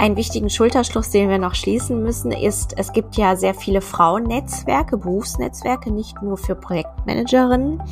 Einen wichtigen Schulterschluss, den wir noch schließen müssen, ist, es gibt ja sehr viele Frauennetzwerke, Berufsnetzwerke, nicht nur für Projektmanagerinnen,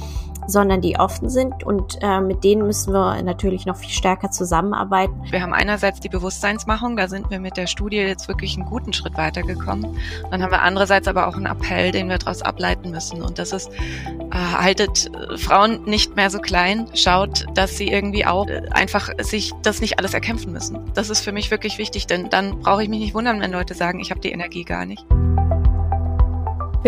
sondern die offen sind und äh, mit denen müssen wir natürlich noch viel stärker zusammenarbeiten. Wir haben einerseits die Bewusstseinsmachung, da sind wir mit der Studie jetzt wirklich einen guten Schritt weitergekommen. Dann haben wir andererseits aber auch einen Appell, den wir daraus ableiten müssen und das ist, äh, haltet äh, Frauen nicht mehr so klein, schaut, dass sie irgendwie auch äh, einfach sich das nicht alles erkämpfen müssen. Das ist für mich wirklich wichtig, denn dann brauche ich mich nicht wundern, wenn Leute sagen, ich habe die Energie gar nicht.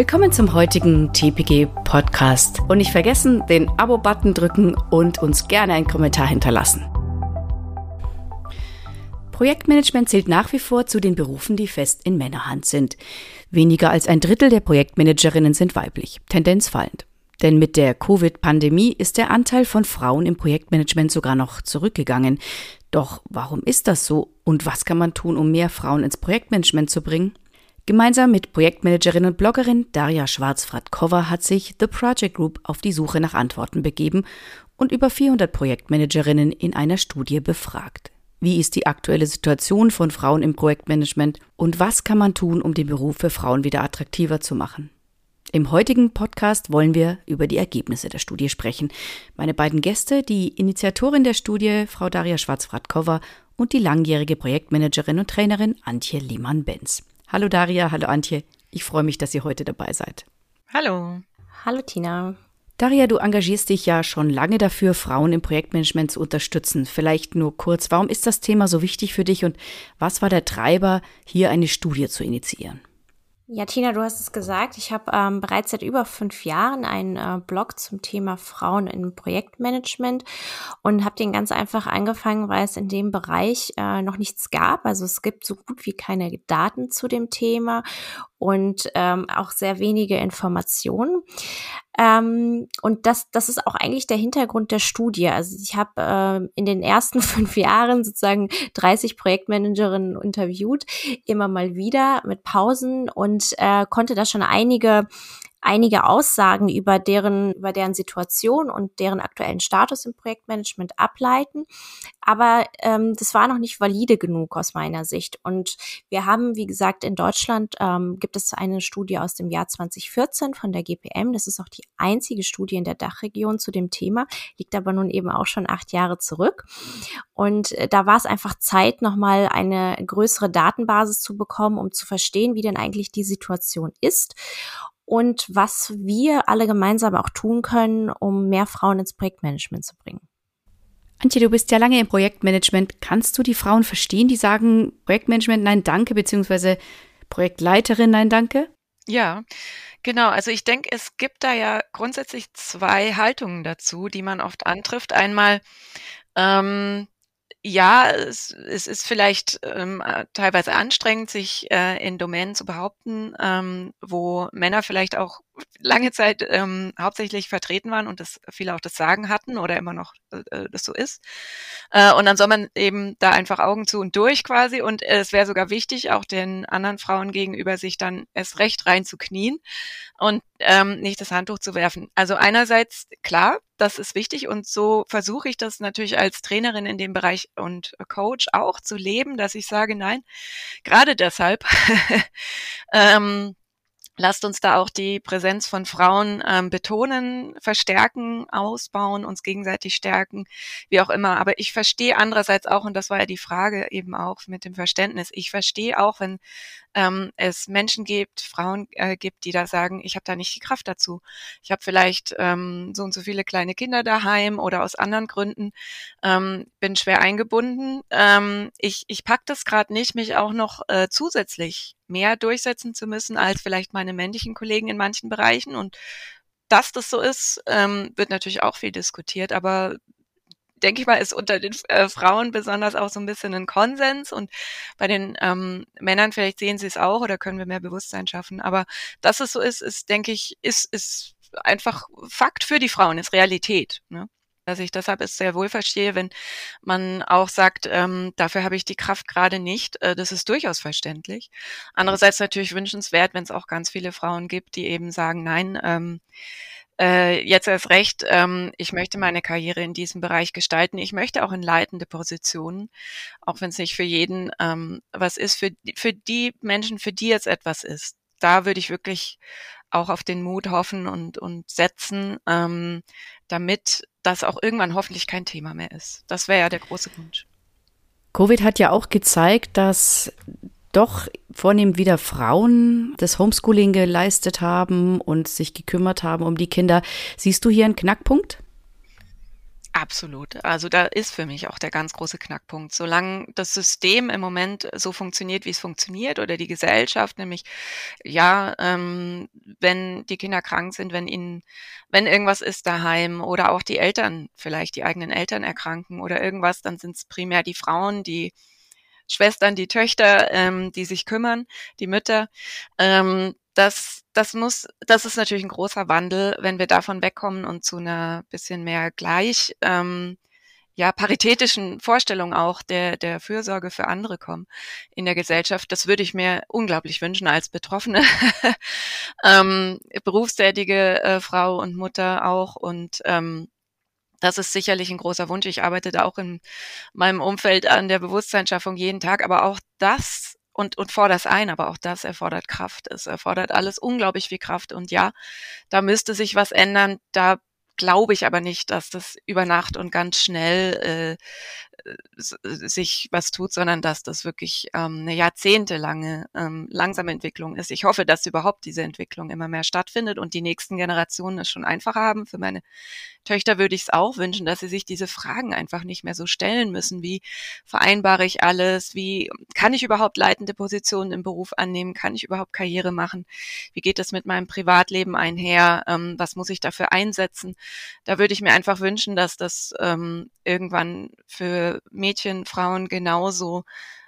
Willkommen zum heutigen TPG Podcast und nicht vergessen, den Abo-Button drücken und uns gerne einen Kommentar hinterlassen. Projektmanagement zählt nach wie vor zu den Berufen, die fest in Männerhand sind. Weniger als ein Drittel der Projektmanagerinnen sind weiblich, Tendenz fallend. Denn mit der Covid-Pandemie ist der Anteil von Frauen im Projektmanagement sogar noch zurückgegangen. Doch warum ist das so und was kann man tun, um mehr Frauen ins Projektmanagement zu bringen? Gemeinsam mit Projektmanagerin und Bloggerin Daria Schwarz-Fratkova hat sich The Project Group auf die Suche nach Antworten begeben und über 400 Projektmanagerinnen in einer Studie befragt. Wie ist die aktuelle Situation von Frauen im Projektmanagement und was kann man tun, um den Beruf für Frauen wieder attraktiver zu machen? Im heutigen Podcast wollen wir über die Ergebnisse der Studie sprechen. Meine beiden Gäste, die Initiatorin der Studie, Frau Daria Schwarz-Fratkova und die langjährige Projektmanagerin und Trainerin Antje Lehmann-Benz. Hallo Daria, hallo Antje. Ich freue mich, dass ihr heute dabei seid. Hallo. Hallo Tina. Daria, du engagierst dich ja schon lange dafür, Frauen im Projektmanagement zu unterstützen. Vielleicht nur kurz, warum ist das Thema so wichtig für dich und was war der Treiber, hier eine Studie zu initiieren? Ja, Tina, du hast es gesagt. Ich habe ähm, bereits seit über fünf Jahren einen äh, Blog zum Thema Frauen im Projektmanagement und habe den ganz einfach angefangen, weil es in dem Bereich äh, noch nichts gab. Also es gibt so gut wie keine Daten zu dem Thema und ähm, auch sehr wenige Informationen. Ähm, und das, das ist auch eigentlich der Hintergrund der Studie. Also ich habe äh, in den ersten fünf Jahren sozusagen 30 Projektmanagerinnen interviewt, immer mal wieder mit Pausen und äh, konnte da schon einige einige Aussagen über deren, über deren Situation und deren aktuellen Status im Projektmanagement ableiten. Aber ähm, das war noch nicht valide genug aus meiner Sicht. Und wir haben, wie gesagt, in Deutschland ähm, gibt es eine Studie aus dem Jahr 2014 von der GPM. Das ist auch die einzige Studie in der Dachregion zu dem Thema, liegt aber nun eben auch schon acht Jahre zurück. Und äh, da war es einfach Zeit, nochmal eine größere Datenbasis zu bekommen, um zu verstehen, wie denn eigentlich die Situation ist und was wir alle gemeinsam auch tun können, um mehr Frauen ins Projektmanagement zu bringen. Antje, du bist ja lange im Projektmanagement. Kannst du die Frauen verstehen, die sagen Projektmanagement, nein, danke, beziehungsweise Projektleiterin, nein, danke? Ja, genau. Also ich denke, es gibt da ja grundsätzlich zwei Haltungen dazu, die man oft antrifft. Einmal ähm, ja, es, es ist vielleicht ähm, äh, teilweise anstrengend, sich äh, in Domänen zu behaupten, ähm, wo Männer vielleicht auch lange Zeit ähm, hauptsächlich vertreten waren und das viele auch das Sagen hatten oder immer noch äh, äh, das so ist. Äh, und dann soll man eben da einfach Augen zu und durch quasi. Und es wäre sogar wichtig, auch den anderen Frauen gegenüber sich dann erst recht reinzuknien und ähm, nicht das Handtuch zu werfen. Also einerseits klar, das ist wichtig und so versuche ich das natürlich als Trainerin in dem Bereich und Coach auch zu leben, dass ich sage, nein, gerade deshalb ähm, Lasst uns da auch die Präsenz von Frauen ähm, betonen, verstärken, ausbauen, uns gegenseitig stärken, wie auch immer. Aber ich verstehe andererseits auch, und das war ja die Frage eben auch mit dem Verständnis, ich verstehe auch, wenn ähm, es Menschen gibt, Frauen äh, gibt, die da sagen, ich habe da nicht die Kraft dazu. Ich habe vielleicht ähm, so und so viele kleine Kinder daheim oder aus anderen Gründen, ähm, bin schwer eingebunden. Ähm, ich ich pack das gerade nicht, mich auch noch äh, zusätzlich mehr durchsetzen zu müssen als vielleicht meine männlichen Kollegen in manchen Bereichen. Und dass das so ist, ähm, wird natürlich auch viel diskutiert, aber denke ich mal, ist unter den äh, Frauen besonders auch so ein bisschen ein Konsens und bei den ähm, Männern vielleicht sehen sie es auch oder können wir mehr Bewusstsein schaffen. Aber dass es so ist, ist, denke ich, ist, ist einfach Fakt für die Frauen, ist Realität. Ne? dass ich deshalb es sehr wohl verstehe, wenn man auch sagt, ähm, dafür habe ich die Kraft gerade nicht. Äh, das ist durchaus verständlich. Andererseits natürlich wünschenswert, wenn es auch ganz viele Frauen gibt, die eben sagen, nein, ähm, äh, jetzt erst recht, ähm, ich möchte meine Karriere in diesem Bereich gestalten. Ich möchte auch in leitende Positionen, auch wenn es nicht für jeden ähm, was ist, für, für die Menschen, für die jetzt etwas ist. Da würde ich wirklich auch auf den Mut hoffen und, und setzen, ähm, damit das auch irgendwann hoffentlich kein Thema mehr ist. Das wäre ja der große Wunsch. Covid hat ja auch gezeigt, dass doch vornehm wieder Frauen das Homeschooling geleistet haben und sich gekümmert haben um die Kinder. Siehst du hier einen Knackpunkt? Absolut. Also da ist für mich auch der ganz große Knackpunkt. Solange das System im Moment so funktioniert, wie es funktioniert, oder die Gesellschaft, nämlich ja, ähm, wenn die Kinder krank sind, wenn ihnen, wenn irgendwas ist daheim oder auch die Eltern, vielleicht die eigenen Eltern erkranken oder irgendwas, dann sind es primär die Frauen, die Schwestern, die Töchter, ähm, die sich kümmern, die Mütter. Ähm, das, das muss, das ist natürlich ein großer Wandel, wenn wir davon wegkommen und zu einer bisschen mehr gleich, ähm, ja, paritätischen Vorstellung auch der, der Fürsorge für andere kommen in der Gesellschaft. Das würde ich mir unglaublich wünschen als Betroffene, ähm, berufstätige äh, Frau und Mutter auch und ähm, das ist sicherlich ein großer Wunsch. Ich arbeite da auch in meinem Umfeld an der Bewusstseinsschaffung jeden Tag, aber auch das und, und fordere es ein, aber auch das erfordert Kraft. Es erfordert alles unglaublich viel Kraft. Und ja, da müsste sich was ändern. Da glaube ich aber nicht, dass das über Nacht und ganz schnell äh, sich was tut, sondern dass das wirklich ähm, eine jahrzehntelange ähm, langsame Entwicklung ist. Ich hoffe, dass überhaupt diese Entwicklung immer mehr stattfindet und die nächsten Generationen es schon einfacher haben. Für meine Töchter würde ich es auch wünschen, dass sie sich diese Fragen einfach nicht mehr so stellen müssen. Wie vereinbare ich alles? Wie kann ich überhaupt leitende Positionen im Beruf annehmen? Kann ich überhaupt Karriere machen? Wie geht das mit meinem Privatleben einher? Ähm, was muss ich dafür einsetzen? Da würde ich mir einfach wünschen, dass das ähm, irgendwann für Mädchen, Frauen genauso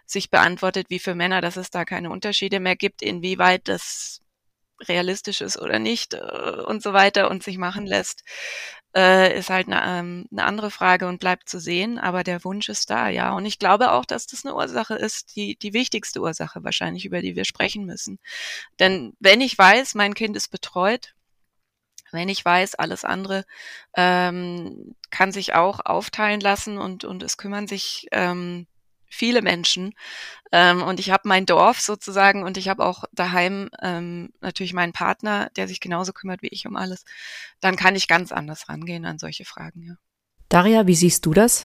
sich beantwortet wie für Männer, dass es da keine Unterschiede mehr gibt, inwieweit das realistisch ist oder nicht äh, und so weiter und sich machen lässt, äh, ist halt eine, ähm, eine andere Frage und bleibt zu sehen. Aber der Wunsch ist da, ja. Und ich glaube auch, dass das eine Ursache ist, die, die wichtigste Ursache wahrscheinlich, über die wir sprechen müssen. Denn wenn ich weiß, mein Kind ist betreut, wenn ich weiß, alles andere ähm, kann sich auch aufteilen lassen und, und es kümmern sich ähm, viele Menschen. Ähm, und ich habe mein Dorf sozusagen und ich habe auch daheim ähm, natürlich meinen Partner, der sich genauso kümmert wie ich um alles. Dann kann ich ganz anders rangehen an solche Fragen, ja. Daria, wie siehst du das?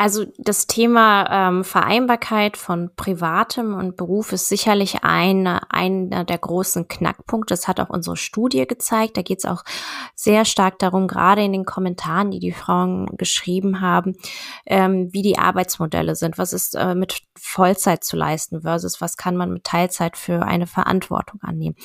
Also das Thema ähm, Vereinbarkeit von Privatem und Beruf ist sicherlich eine, einer der großen Knackpunkte. Das hat auch unsere Studie gezeigt. Da geht es auch sehr stark darum, gerade in den Kommentaren, die die Frauen geschrieben haben, ähm, wie die Arbeitsmodelle sind. Was ist äh, mit Vollzeit zu leisten versus was kann man mit Teilzeit für eine Verantwortung annehmen.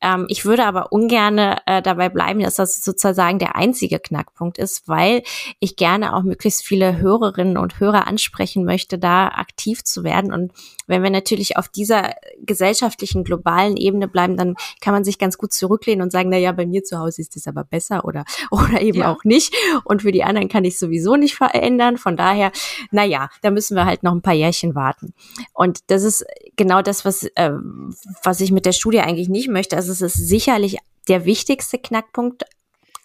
Ähm, ich würde aber ungern äh, dabei bleiben, dass das sozusagen der einzige Knackpunkt ist, weil ich gerne auch möglichst viele Hörerinnen und Hörer ansprechen möchte, da aktiv zu werden. Und wenn wir natürlich auf dieser gesellschaftlichen, globalen Ebene bleiben, dann kann man sich ganz gut zurücklehnen und sagen, na ja, bei mir zu Hause ist es aber besser oder, oder eben ja. auch nicht. Und für die anderen kann ich sowieso nicht verändern. Von daher, na ja, da müssen wir halt noch ein paar Jährchen warten. Und das ist genau das, was, äh, was ich mit der Studie eigentlich nicht möchte. Also es ist sicherlich der wichtigste Knackpunkt,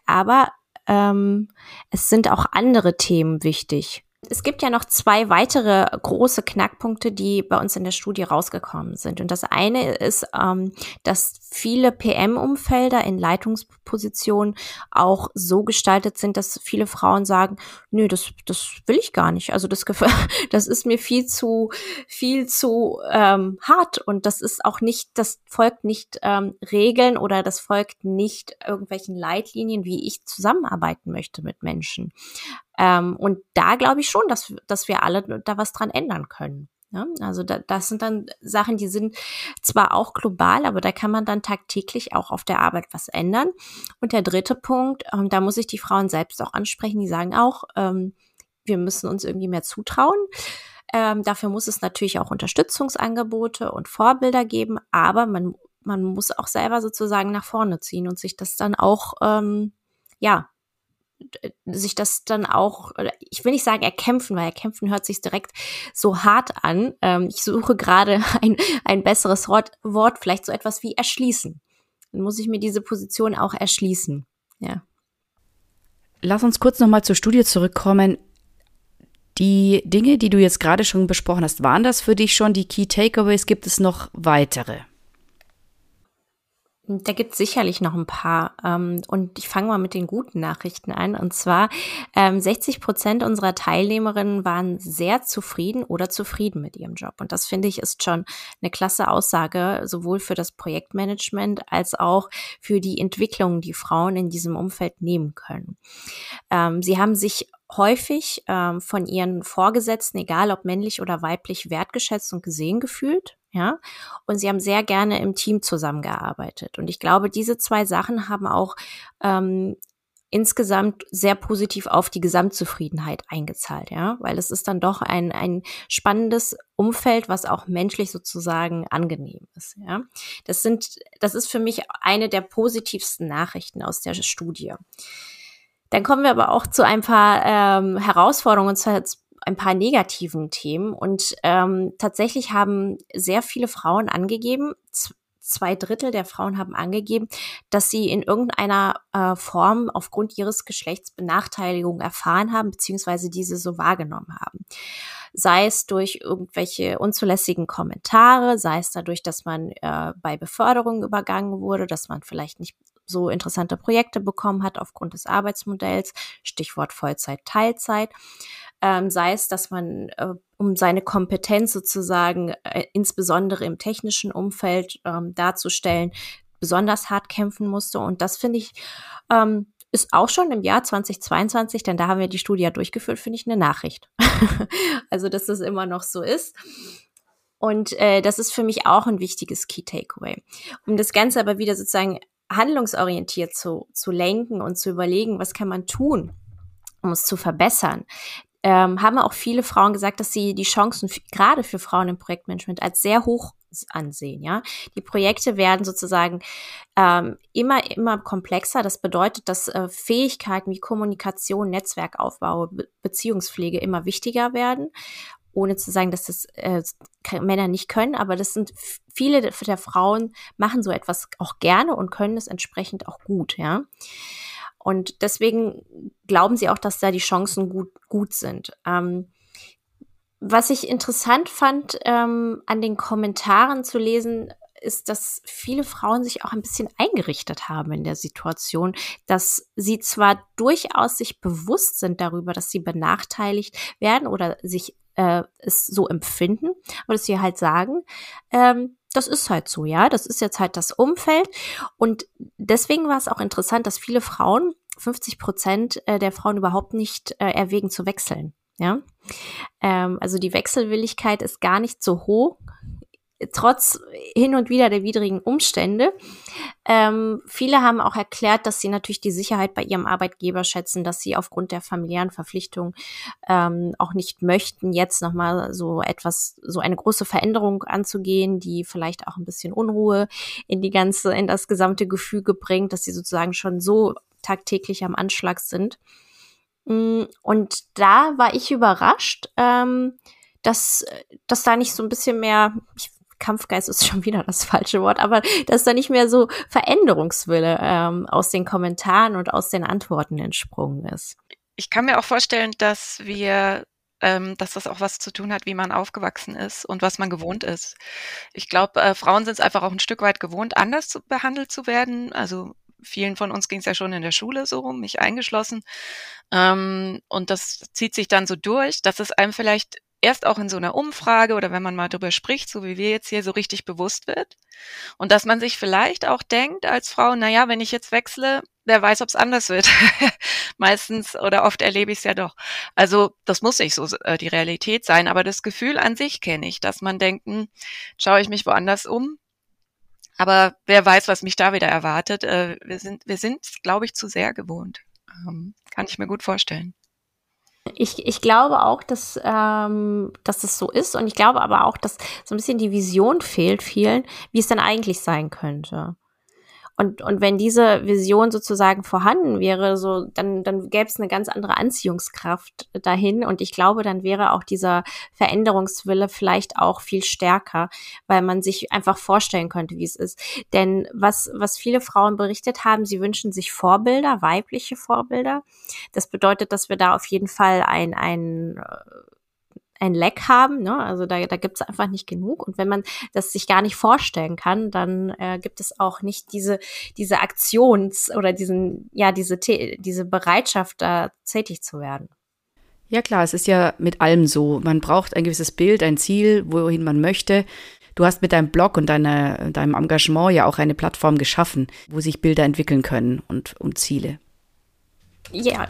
aber ähm, es sind auch andere Themen wichtig. Es gibt ja noch zwei weitere große Knackpunkte, die bei uns in der Studie rausgekommen sind. Und das eine ist, ähm, dass viele PM-Umfelder in Leitungspositionen auch so gestaltet sind, dass viele Frauen sagen, nö, das, das will ich gar nicht. Also das, das ist mir viel zu, viel zu ähm, hart und das ist auch nicht, das folgt nicht ähm, Regeln oder das folgt nicht irgendwelchen Leitlinien, wie ich zusammenarbeiten möchte mit Menschen. Ähm, und da glaube ich schon, dass, dass wir alle da was dran ändern können. Ja, also da, das sind dann Sachen, die sind zwar auch global, aber da kann man dann tagtäglich auch auf der Arbeit was ändern. Und der dritte Punkt, ähm, da muss ich die Frauen selbst auch ansprechen, die sagen auch, ähm, wir müssen uns irgendwie mehr zutrauen. Ähm, dafür muss es natürlich auch Unterstützungsangebote und Vorbilder geben, aber man, man muss auch selber sozusagen nach vorne ziehen und sich das dann auch, ähm, ja, sich das dann auch, ich will nicht sagen erkämpfen, weil erkämpfen hört sich direkt so hart an. Ähm, ich suche gerade ein, ein besseres Wort, Wort, vielleicht so etwas wie erschließen. Dann muss ich mir diese Position auch erschließen. Ja. Lass uns kurz nochmal zur Studie zurückkommen. Die Dinge, die du jetzt gerade schon besprochen hast, waren das für dich schon die Key Takeaways? Gibt es noch weitere? Da gibt es sicherlich noch ein paar. Ähm, und ich fange mal mit den guten Nachrichten an. Und zwar ähm, 60 Prozent unserer Teilnehmerinnen waren sehr zufrieden oder zufrieden mit ihrem Job. Und das finde ich ist schon eine klasse Aussage, sowohl für das Projektmanagement als auch für die Entwicklung, die Frauen in diesem Umfeld nehmen können. Ähm, sie haben sich häufig ähm, von ihren Vorgesetzten, egal ob männlich oder weiblich, wertgeschätzt und gesehen gefühlt. Ja, und sie haben sehr gerne im Team zusammengearbeitet. Und ich glaube, diese zwei Sachen haben auch ähm, insgesamt sehr positiv auf die Gesamtzufriedenheit eingezahlt, ja, weil es ist dann doch ein, ein spannendes Umfeld, was auch menschlich sozusagen angenehm ist, ja. Das sind, das ist für mich eine der positivsten Nachrichten aus der Studie. Dann kommen wir aber auch zu ein paar ähm, Herausforderungen, und zwar ein paar negativen Themen. Und ähm, tatsächlich haben sehr viele Frauen angegeben, zwei Drittel der Frauen haben angegeben, dass sie in irgendeiner äh, Form aufgrund ihres Geschlechts Benachteiligung erfahren haben, beziehungsweise diese so wahrgenommen haben. Sei es durch irgendwelche unzulässigen Kommentare, sei es dadurch, dass man äh, bei Beförderung übergangen wurde, dass man vielleicht nicht so interessante Projekte bekommen hat aufgrund des Arbeitsmodells, Stichwort Vollzeit, Teilzeit. Ähm, sei es, dass man äh, um seine Kompetenz sozusagen äh, insbesondere im technischen Umfeld ähm, darzustellen, besonders hart kämpfen musste. Und das finde ich ähm, ist auch schon im Jahr 2022, denn da haben wir die Studie ja durchgeführt, finde ich eine Nachricht. also, dass das immer noch so ist. Und äh, das ist für mich auch ein wichtiges Key Takeaway. Um das Ganze aber wieder sozusagen handlungsorientiert zu, zu lenken und zu überlegen, was kann man tun, um es zu verbessern, ähm, haben auch viele Frauen gesagt, dass sie die Chancen gerade für Frauen im Projektmanagement als sehr hoch ansehen. Ja, die Projekte werden sozusagen ähm, immer immer komplexer. Das bedeutet, dass äh, Fähigkeiten wie Kommunikation, Netzwerkaufbau, Be Beziehungspflege immer wichtiger werden ohne zu sagen, dass das äh, Männer nicht können, aber das sind viele der Frauen machen so etwas auch gerne und können es entsprechend auch gut, ja. Und deswegen glauben sie auch, dass da die Chancen gut, gut sind. Ähm, was ich interessant fand, ähm, an den Kommentaren zu lesen, ist, dass viele Frauen sich auch ein bisschen eingerichtet haben in der Situation, dass sie zwar durchaus sich bewusst sind darüber, dass sie benachteiligt werden oder sich äh, es so empfinden, aber dass sie halt sagen, ähm, das ist halt so, ja, das ist jetzt halt das Umfeld. Und deswegen war es auch interessant, dass viele Frauen, 50 Prozent äh, der Frauen überhaupt nicht äh, erwägen zu wechseln. Ja, ähm, also die Wechselwilligkeit ist gar nicht so hoch, trotz hin und wieder der widrigen Umstände. Ähm, viele haben auch erklärt, dass sie natürlich die Sicherheit bei ihrem Arbeitgeber schätzen, dass sie aufgrund der familiären Verpflichtung ähm, auch nicht möchten, jetzt nochmal so etwas, so eine große Veränderung anzugehen, die vielleicht auch ein bisschen Unruhe in die ganze, in das gesamte Gefüge bringt, dass sie sozusagen schon so tagtäglich am Anschlag sind. Mm, und da war ich überrascht, ähm, dass, dass da nicht so ein bisschen mehr, ich Kampfgeist ist schon wieder das falsche Wort, aber dass da nicht mehr so Veränderungswille ähm, aus den Kommentaren und aus den Antworten entsprungen ist. Ich kann mir auch vorstellen, dass wir ähm, dass das auch was zu tun hat, wie man aufgewachsen ist und was man gewohnt ist. Ich glaube, äh, Frauen sind es einfach auch ein Stück weit gewohnt, anders zu, behandelt zu werden. Also vielen von uns ging es ja schon in der Schule so rum, mich eingeschlossen. Ähm, und das zieht sich dann so durch, dass es einem vielleicht erst auch in so einer Umfrage oder wenn man mal drüber spricht, so wie wir jetzt hier, so richtig bewusst wird. Und dass man sich vielleicht auch denkt als Frau, na ja, wenn ich jetzt wechsle, wer weiß, ob es anders wird. Meistens oder oft erlebe ich es ja doch. Also das muss nicht so äh, die Realität sein, aber das Gefühl an sich kenne ich, dass man denkt, hm, schaue ich mich woanders um. Aber wer weiß, was mich da wieder erwartet. Äh, wir sind, wir sind, glaube ich, zu sehr gewohnt. Ähm, kann ich mir gut vorstellen. Ich, ich glaube auch, dass, ähm, dass es so ist. Und ich glaube aber auch, dass so ein bisschen die Vision fehlt vielen, wie es dann eigentlich sein könnte. Und, und wenn diese Vision sozusagen vorhanden wäre, so, dann, dann gäbe es eine ganz andere Anziehungskraft dahin. Und ich glaube, dann wäre auch dieser Veränderungswille vielleicht auch viel stärker, weil man sich einfach vorstellen könnte, wie es ist. Denn was, was viele Frauen berichtet haben, sie wünschen sich Vorbilder, weibliche Vorbilder. Das bedeutet, dass wir da auf jeden Fall ein, ein ein Leck haben. Ne? Also da, da gibt es einfach nicht genug. Und wenn man das sich gar nicht vorstellen kann, dann äh, gibt es auch nicht diese, diese Aktions- oder diesen, ja, diese, diese Bereitschaft, da tätig zu werden. Ja klar, es ist ja mit allem so. Man braucht ein gewisses Bild, ein Ziel, wohin man möchte. Du hast mit deinem Blog und deiner, deinem Engagement ja auch eine Plattform geschaffen, wo sich Bilder entwickeln können und, und Ziele. Ja,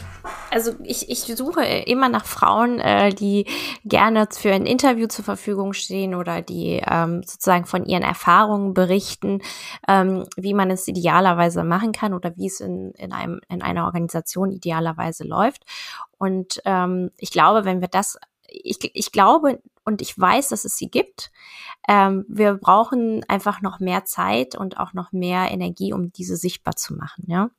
also ich, ich suche immer nach Frauen, äh, die gerne für ein Interview zur Verfügung stehen oder die ähm, sozusagen von ihren Erfahrungen berichten, ähm, wie man es idealerweise machen kann oder wie es in, in, einem, in einer Organisation idealerweise läuft. Und ähm, ich glaube, wenn wir das, ich, ich glaube und ich weiß, dass es sie gibt. Ähm, wir brauchen einfach noch mehr Zeit und auch noch mehr Energie, um diese sichtbar zu machen. Ja.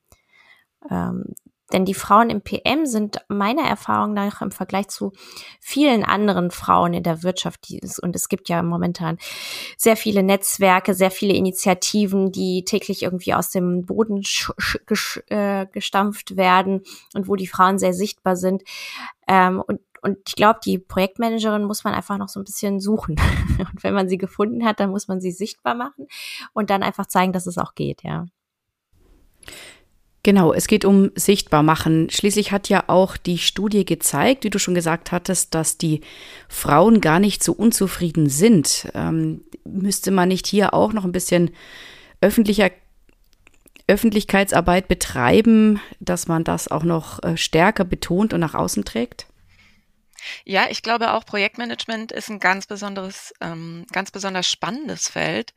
Denn die Frauen im PM sind meiner Erfahrung nach im Vergleich zu vielen anderen Frauen in der Wirtschaft, die ist, und es gibt ja momentan sehr viele Netzwerke, sehr viele Initiativen, die täglich irgendwie aus dem Boden äh, gestampft werden und wo die Frauen sehr sichtbar sind. Ähm, und und ich glaube, die Projektmanagerin muss man einfach noch so ein bisschen suchen. Und wenn man sie gefunden hat, dann muss man sie sichtbar machen und dann einfach zeigen, dass es auch geht, ja. Genau, es geht um Sichtbarmachen. Schließlich hat ja auch die Studie gezeigt, wie du schon gesagt hattest, dass die Frauen gar nicht so unzufrieden sind. Ähm, müsste man nicht hier auch noch ein bisschen öffentlicher Öffentlichkeitsarbeit betreiben, dass man das auch noch äh, stärker betont und nach außen trägt? Ja, ich glaube auch Projektmanagement ist ein ganz besonderes, ähm, ganz besonders spannendes Feld,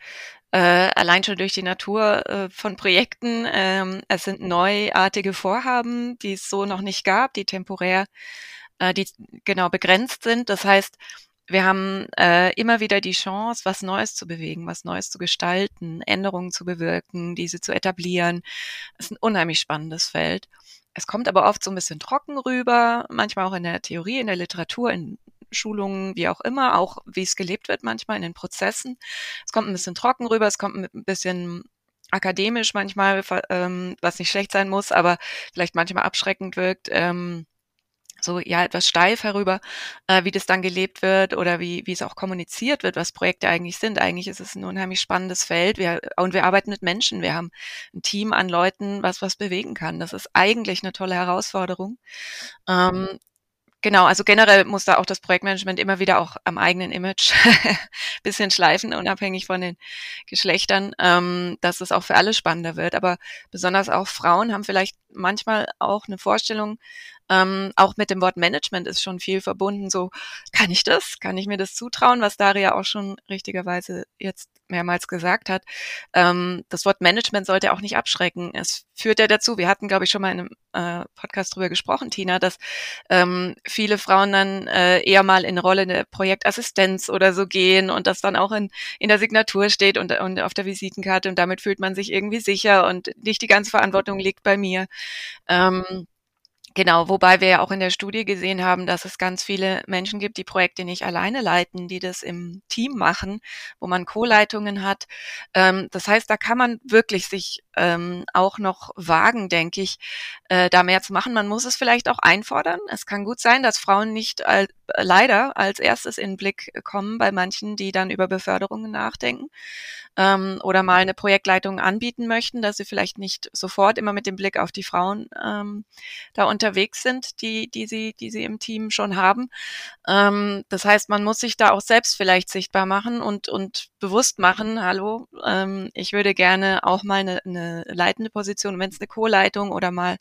äh, allein schon durch die Natur äh, von Projekten. Ähm, es sind neuartige Vorhaben, die es so noch nicht gab, die temporär, äh, die genau begrenzt sind. Das heißt, wir haben äh, immer wieder die Chance, was Neues zu bewegen, was Neues zu gestalten, Änderungen zu bewirken, diese zu etablieren. Es ist ein unheimlich spannendes Feld. Es kommt aber oft so ein bisschen trocken rüber, manchmal auch in der Theorie, in der Literatur, in Schulungen, wie auch immer, auch wie es gelebt wird manchmal in den Prozessen. Es kommt ein bisschen trocken rüber, es kommt ein bisschen akademisch manchmal, ähm, was nicht schlecht sein muss, aber vielleicht manchmal abschreckend wirkt. Ähm, so ja etwas steif herüber, äh, wie das dann gelebt wird oder wie, wie es auch kommuniziert wird, was Projekte eigentlich sind. Eigentlich ist es ein unheimlich spannendes Feld. Wir, und wir arbeiten mit Menschen. Wir haben ein Team an Leuten, was was bewegen kann. Das ist eigentlich eine tolle Herausforderung. Ähm, Genau, also generell muss da auch das Projektmanagement immer wieder auch am eigenen Image bisschen schleifen, unabhängig von den Geschlechtern, ähm, dass es auch für alle spannender wird. Aber besonders auch Frauen haben vielleicht manchmal auch eine Vorstellung, ähm, auch mit dem Wort Management ist schon viel verbunden. So, kann ich das? Kann ich mir das zutrauen? Was Daria auch schon richtigerweise jetzt mehrmals gesagt hat. Ähm, das Wort Management sollte auch nicht abschrecken. Es führt ja dazu, wir hatten, glaube ich, schon mal in einem äh, Podcast drüber gesprochen, Tina, dass ähm, viele Frauen dann äh, eher mal in Rolle der Projektassistenz oder so gehen und das dann auch in, in der Signatur steht und, und auf der Visitenkarte und damit fühlt man sich irgendwie sicher und nicht die ganze Verantwortung liegt bei mir. Ähm, Genau, wobei wir ja auch in der Studie gesehen haben, dass es ganz viele Menschen gibt, die Projekte nicht alleine leiten, die das im Team machen, wo man Co-Leitungen hat. Ähm, das heißt, da kann man wirklich sich ähm, auch noch wagen, denke ich, äh, da mehr zu machen. Man muss es vielleicht auch einfordern. Es kann gut sein, dass Frauen nicht all, leider als erstes in den Blick kommen bei manchen, die dann über Beförderungen nachdenken ähm, oder mal eine Projektleitung anbieten möchten, dass sie vielleicht nicht sofort immer mit dem Blick auf die Frauen ähm, da unterwegs sind, die, die, sie, die sie im Team schon haben. Ähm, das heißt, man muss sich da auch selbst vielleicht sichtbar machen und, und bewusst machen, hallo, ähm, ich würde gerne auch mal eine, eine leitende Position, wenn es eine Co-Leitung oder mal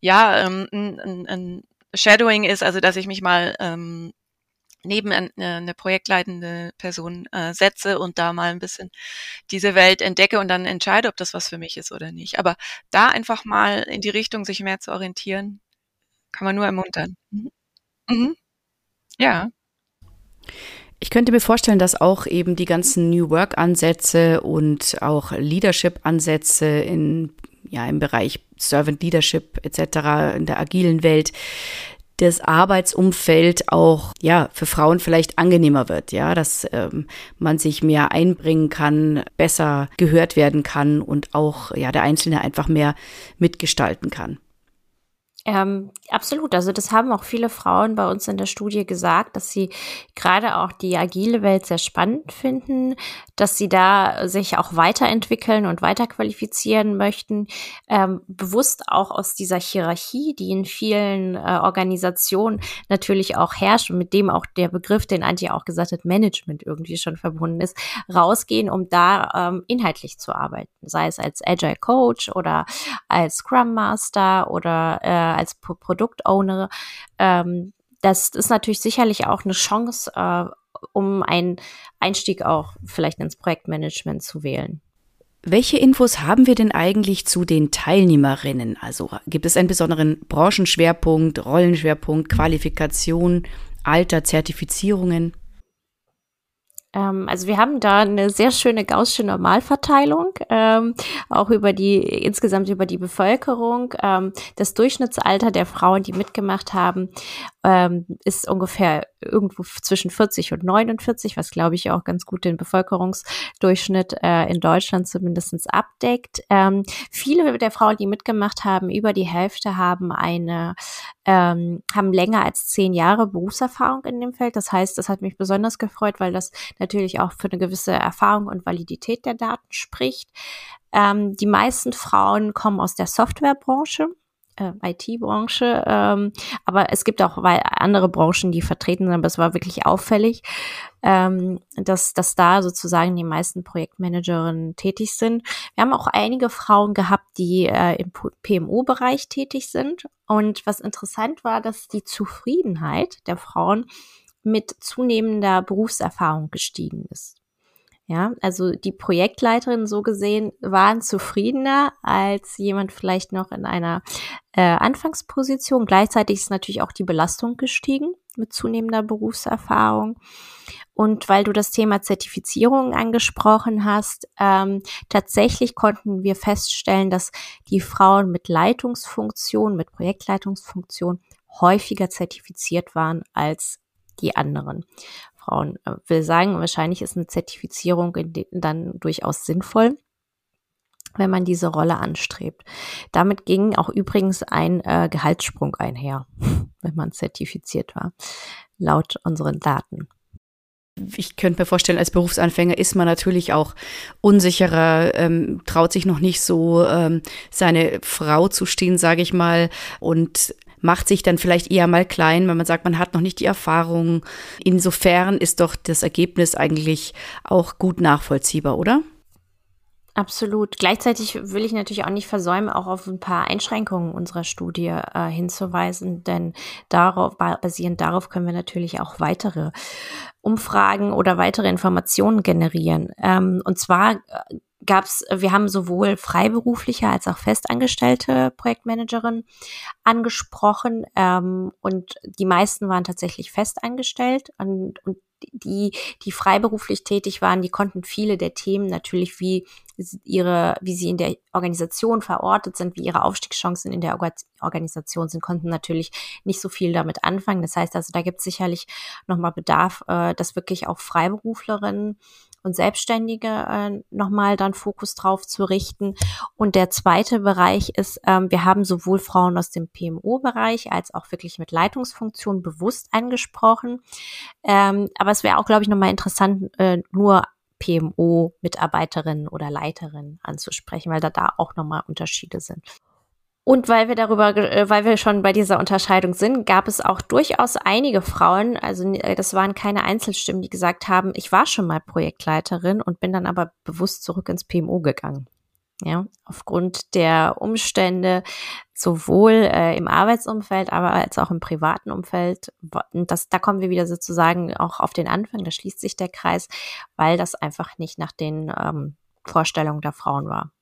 ja, ähm, ein, ein, Shadowing ist, also dass ich mich mal ähm, neben eine, eine projektleitende Person äh, setze und da mal ein bisschen diese Welt entdecke und dann entscheide, ob das was für mich ist oder nicht. Aber da einfach mal in die Richtung sich mehr zu orientieren, kann man nur ermuntern. Mhm. Mhm. Ja. Ich könnte mir vorstellen, dass auch eben die ganzen New Work-Ansätze und auch Leadership-Ansätze in, ja, im Bereich Servant Leadership etc. in der agilen Welt das Arbeitsumfeld auch ja für Frauen vielleicht angenehmer wird, ja, dass ähm, man sich mehr einbringen kann, besser gehört werden kann und auch ja der Einzelne einfach mehr mitgestalten kann. Ähm, absolut. Also das haben auch viele Frauen bei uns in der Studie gesagt, dass sie gerade auch die agile Welt sehr spannend finden, dass sie da sich auch weiterentwickeln und weiterqualifizieren möchten, ähm, bewusst auch aus dieser Hierarchie, die in vielen äh, Organisationen natürlich auch herrscht und mit dem auch der Begriff, den Antje auch gesagt hat, Management irgendwie schon verbunden ist, rausgehen, um da ähm, inhaltlich zu arbeiten, sei es als Agile Coach oder als Scrum Master oder äh, als P Produktowner. Ähm, das ist natürlich sicherlich auch eine Chance, äh, um einen Einstieg auch vielleicht ins Projektmanagement zu wählen. Welche Infos haben wir denn eigentlich zu den Teilnehmerinnen? Also gibt es einen besonderen Branchenschwerpunkt, Rollenschwerpunkt, Qualifikation, Alter, Zertifizierungen? Ähm, also wir haben da eine sehr schöne gaussische Normalverteilung, ähm, auch über die, insgesamt über die Bevölkerung. Ähm, das Durchschnittsalter der Frauen, die mitgemacht haben, ähm, ist ungefähr irgendwo zwischen 40 und 49, was glaube ich auch ganz gut den Bevölkerungsdurchschnitt äh, in Deutschland zumindestens abdeckt. Ähm, viele der Frauen, die mitgemacht haben, über die Hälfte haben eine, ähm, haben länger als zehn Jahre Berufserfahrung in dem Feld. Das heißt, das hat mich besonders gefreut, weil das natürlich auch für eine gewisse Erfahrung und Validität der Daten spricht. Ähm, die meisten Frauen kommen aus der Softwarebranche äh, IT-Branche, ähm, aber es gibt auch andere Branchen, die vertreten sind, aber es war wirklich auffällig, ähm, dass, dass da sozusagen die meisten Projektmanagerinnen tätig sind. Wir haben auch einige Frauen gehabt, die äh, im PMO-Bereich tätig sind und was interessant war, dass die Zufriedenheit der Frauen mit zunehmender Berufserfahrung gestiegen ist. Ja, also die Projektleiterinnen so gesehen waren zufriedener als jemand vielleicht noch in einer äh, Anfangsposition. Gleichzeitig ist natürlich auch die Belastung gestiegen mit zunehmender Berufserfahrung. Und weil du das Thema Zertifizierung angesprochen hast, ähm, tatsächlich konnten wir feststellen, dass die Frauen mit Leitungsfunktion, mit Projektleitungsfunktion häufiger zertifiziert waren als die anderen. Frauen. Äh, will sagen, wahrscheinlich ist eine Zertifizierung dann durchaus sinnvoll wenn man diese Rolle anstrebt. Damit ging auch übrigens ein äh, Gehaltssprung einher, wenn man zertifiziert war, laut unseren Daten. Ich könnte mir vorstellen, als Berufsanfänger ist man natürlich auch unsicherer, ähm, traut sich noch nicht so, ähm, seine Frau zu stehen, sage ich mal, und macht sich dann vielleicht eher mal klein, wenn man sagt, man hat noch nicht die Erfahrung. Insofern ist doch das Ergebnis eigentlich auch gut nachvollziehbar, oder? Absolut. Gleichzeitig will ich natürlich auch nicht versäumen, auch auf ein paar Einschränkungen unserer Studie äh, hinzuweisen, denn darauf, basierend darauf können wir natürlich auch weitere Umfragen oder weitere Informationen generieren. Ähm, und zwar äh, gab's, wir haben sowohl freiberufliche als auch festangestellte Projektmanagerinnen angesprochen ähm, und die meisten waren tatsächlich festangestellt und, und die, die freiberuflich tätig waren, die konnten viele der Themen natürlich, wie ihre, wie sie in der Organisation verortet sind, wie ihre Aufstiegschancen in der Organisation sind, konnten natürlich nicht so viel damit anfangen. Das heißt also, da gibt es sicherlich nochmal Bedarf, äh, dass wirklich auch Freiberuflerinnen und Selbstständige äh, nochmal dann Fokus drauf zu richten. Und der zweite Bereich ist, ähm, wir haben sowohl Frauen aus dem PMO-Bereich als auch wirklich mit Leitungsfunktion bewusst angesprochen. Ähm, aber es wäre auch, glaube ich, nochmal interessant, äh, nur PMO-Mitarbeiterinnen oder Leiterinnen anzusprechen, weil da da auch nochmal Unterschiede sind. Und weil wir darüber, äh, weil wir schon bei dieser Unterscheidung sind, gab es auch durchaus einige Frauen, also äh, das waren keine Einzelstimmen, die gesagt haben, ich war schon mal Projektleiterin und bin dann aber bewusst zurück ins PMO gegangen. Ja, aufgrund der Umstände, sowohl äh, im Arbeitsumfeld, aber als auch im privaten Umfeld. Das, da kommen wir wieder sozusagen auch auf den Anfang, da schließt sich der Kreis, weil das einfach nicht nach den ähm, Vorstellungen der Frauen war.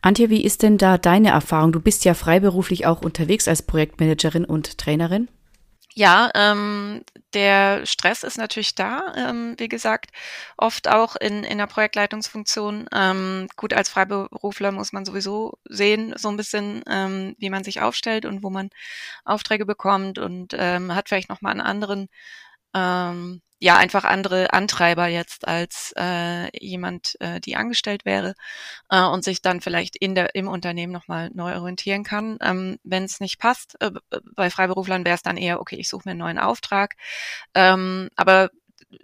Antje, wie ist denn da deine Erfahrung? Du bist ja freiberuflich auch unterwegs als Projektmanagerin und Trainerin. Ja, ähm, der Stress ist natürlich da, ähm, wie gesagt, oft auch in, in der Projektleitungsfunktion. Ähm, gut, als Freiberufler muss man sowieso sehen, so ein bisschen, ähm, wie man sich aufstellt und wo man Aufträge bekommt und ähm, hat vielleicht nochmal einen anderen ähm, ja einfach andere Antreiber jetzt als äh, jemand, äh, die angestellt wäre äh, und sich dann vielleicht in der im Unternehmen nochmal neu orientieren kann. Ähm, Wenn es nicht passt, äh, bei Freiberuflern wäre es dann eher, okay, ich suche mir einen neuen Auftrag. Ähm, aber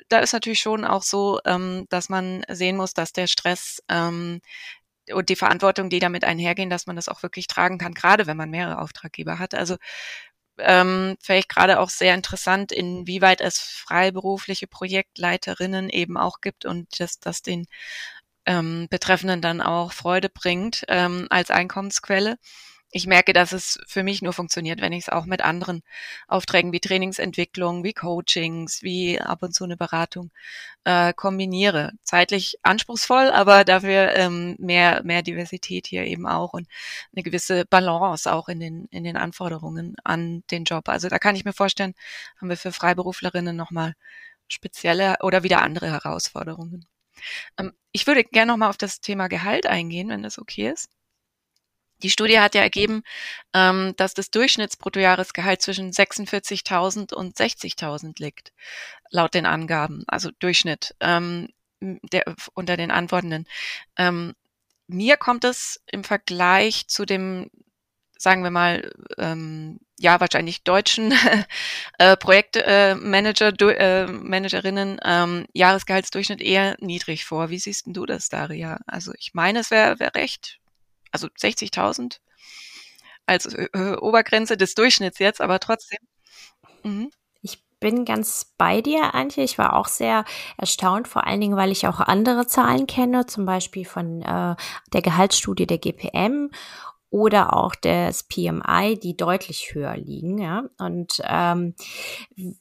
da ist natürlich schon auch so, ähm, dass man sehen muss, dass der Stress ähm, und die Verantwortung, die damit einhergehen, dass man das auch wirklich tragen kann, gerade wenn man mehrere Auftraggeber hat. Also ähm, vielleicht gerade auch sehr interessant, inwieweit es freiberufliche Projektleiterinnen eben auch gibt und dass das den ähm, Betreffenden dann auch Freude bringt ähm, als Einkommensquelle ich merke, dass es für mich nur funktioniert, wenn ich es auch mit anderen Aufträgen wie Trainingsentwicklung, wie Coachings, wie ab und zu eine Beratung äh, kombiniere. Zeitlich anspruchsvoll, aber dafür ähm, mehr, mehr Diversität hier eben auch und eine gewisse Balance auch in den, in den Anforderungen an den Job. Also da kann ich mir vorstellen, haben wir für Freiberuflerinnen nochmal spezielle oder wieder andere Herausforderungen. Ähm, ich würde gerne nochmal auf das Thema Gehalt eingehen, wenn das okay ist. Die Studie hat ja ergeben, ähm, dass das Durchschnittsbruttojahresgehalt zwischen 46.000 und 60.000 liegt, laut den Angaben, also Durchschnitt ähm, der, unter den Antwortenden. Ähm, mir kommt es im Vergleich zu dem, sagen wir mal, ähm, ja, wahrscheinlich deutschen äh, Projektmanager, äh, äh, Managerinnen ähm, Jahresgehaltsdurchschnitt eher niedrig vor. Wie siehst denn du das, Daria? Also ich meine, es wäre wär recht also 60.000 als äh, Obergrenze des Durchschnitts jetzt, aber trotzdem. Mhm. Ich bin ganz bei dir, Antje. Ich war auch sehr erstaunt, vor allen Dingen, weil ich auch andere Zahlen kenne, zum Beispiel von äh, der Gehaltsstudie der GPM oder auch des PMI, die deutlich höher liegen. Ja? Und ähm,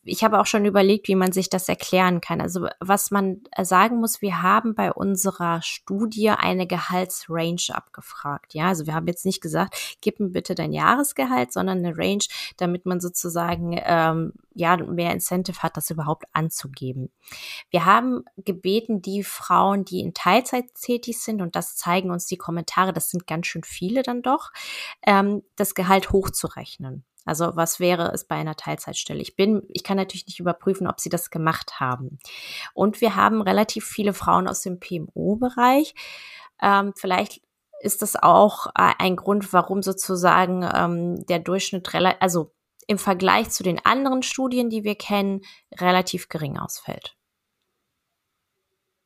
ich habe auch schon überlegt, wie man sich das erklären kann. Also was man sagen muss, wir haben bei unserer Studie eine Gehaltsrange abgefragt. Ja, also wir haben jetzt nicht gesagt, gib mir bitte dein Jahresgehalt, sondern eine Range, damit man sozusagen ähm, ja mehr Incentive hat, das überhaupt anzugeben. Wir haben gebeten, die Frauen, die in Teilzeit tätig sind, und das zeigen uns die Kommentare, das sind ganz schön viele dann doch, ähm, das Gehalt hochzurechnen. Also was wäre es bei einer Teilzeitstelle? Ich bin, ich kann natürlich nicht überprüfen, ob sie das gemacht haben. Und wir haben relativ viele Frauen aus dem PMO-Bereich. Ähm, vielleicht ist das auch äh, ein Grund, warum sozusagen ähm, der Durchschnitt relativ, also im Vergleich zu den anderen Studien, die wir kennen, relativ gering ausfällt.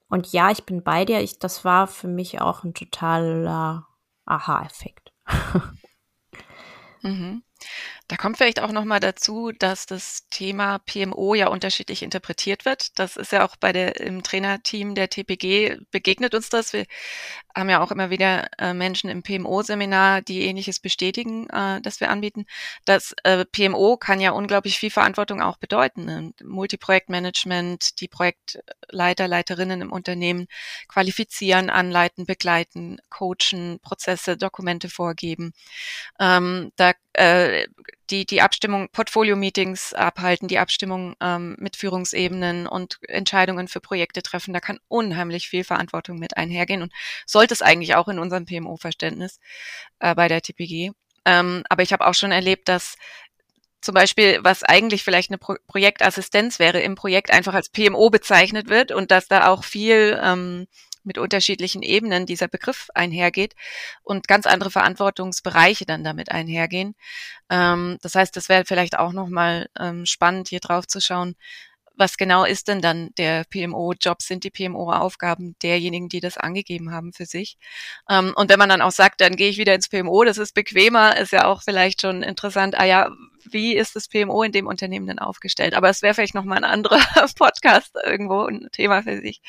Und ja, ich bin bei dir. Ich, das war für mich auch ein totaler Aha-Effekt. mhm. Da kommt vielleicht auch noch mal dazu, dass das Thema PMO ja unterschiedlich interpretiert wird. Das ist ja auch bei der im Trainerteam der TPG begegnet uns das. Wir haben ja auch immer wieder äh, Menschen im PMO-Seminar, die ähnliches bestätigen, äh, dass wir anbieten. Das äh, PMO kann ja unglaublich viel Verantwortung auch bedeuten. Ne? Multiprojektmanagement, die Projektleiter, Leiterinnen im Unternehmen qualifizieren, anleiten, begleiten, coachen, Prozesse, Dokumente vorgeben. Ähm, da äh, die, die Abstimmung, Portfolio-Meetings abhalten, die Abstimmung ähm, mit Führungsebenen und Entscheidungen für Projekte treffen. Da kann unheimlich viel Verantwortung mit einhergehen und sollte es eigentlich auch in unserem PMO-Verständnis äh, bei der TPG. Ähm, aber ich habe auch schon erlebt, dass zum Beispiel, was eigentlich vielleicht eine Pro Projektassistenz wäre, im Projekt einfach als PMO bezeichnet wird und dass da auch viel ähm, mit unterschiedlichen Ebenen dieser Begriff einhergeht und ganz andere Verantwortungsbereiche dann damit einhergehen. Ähm, das heißt, das wäre vielleicht auch nochmal ähm, spannend, hier drauf zu schauen, was genau ist denn dann der PMO-Job? Sind die PMO-Aufgaben derjenigen, die das angegeben haben für sich? Ähm, und wenn man dann auch sagt, dann gehe ich wieder ins PMO, das ist bequemer, ist ja auch vielleicht schon interessant. Ah ja, wie ist das PMO in dem Unternehmen denn aufgestellt? Aber es wäre vielleicht nochmal ein anderer Podcast irgendwo, ein Thema für sich.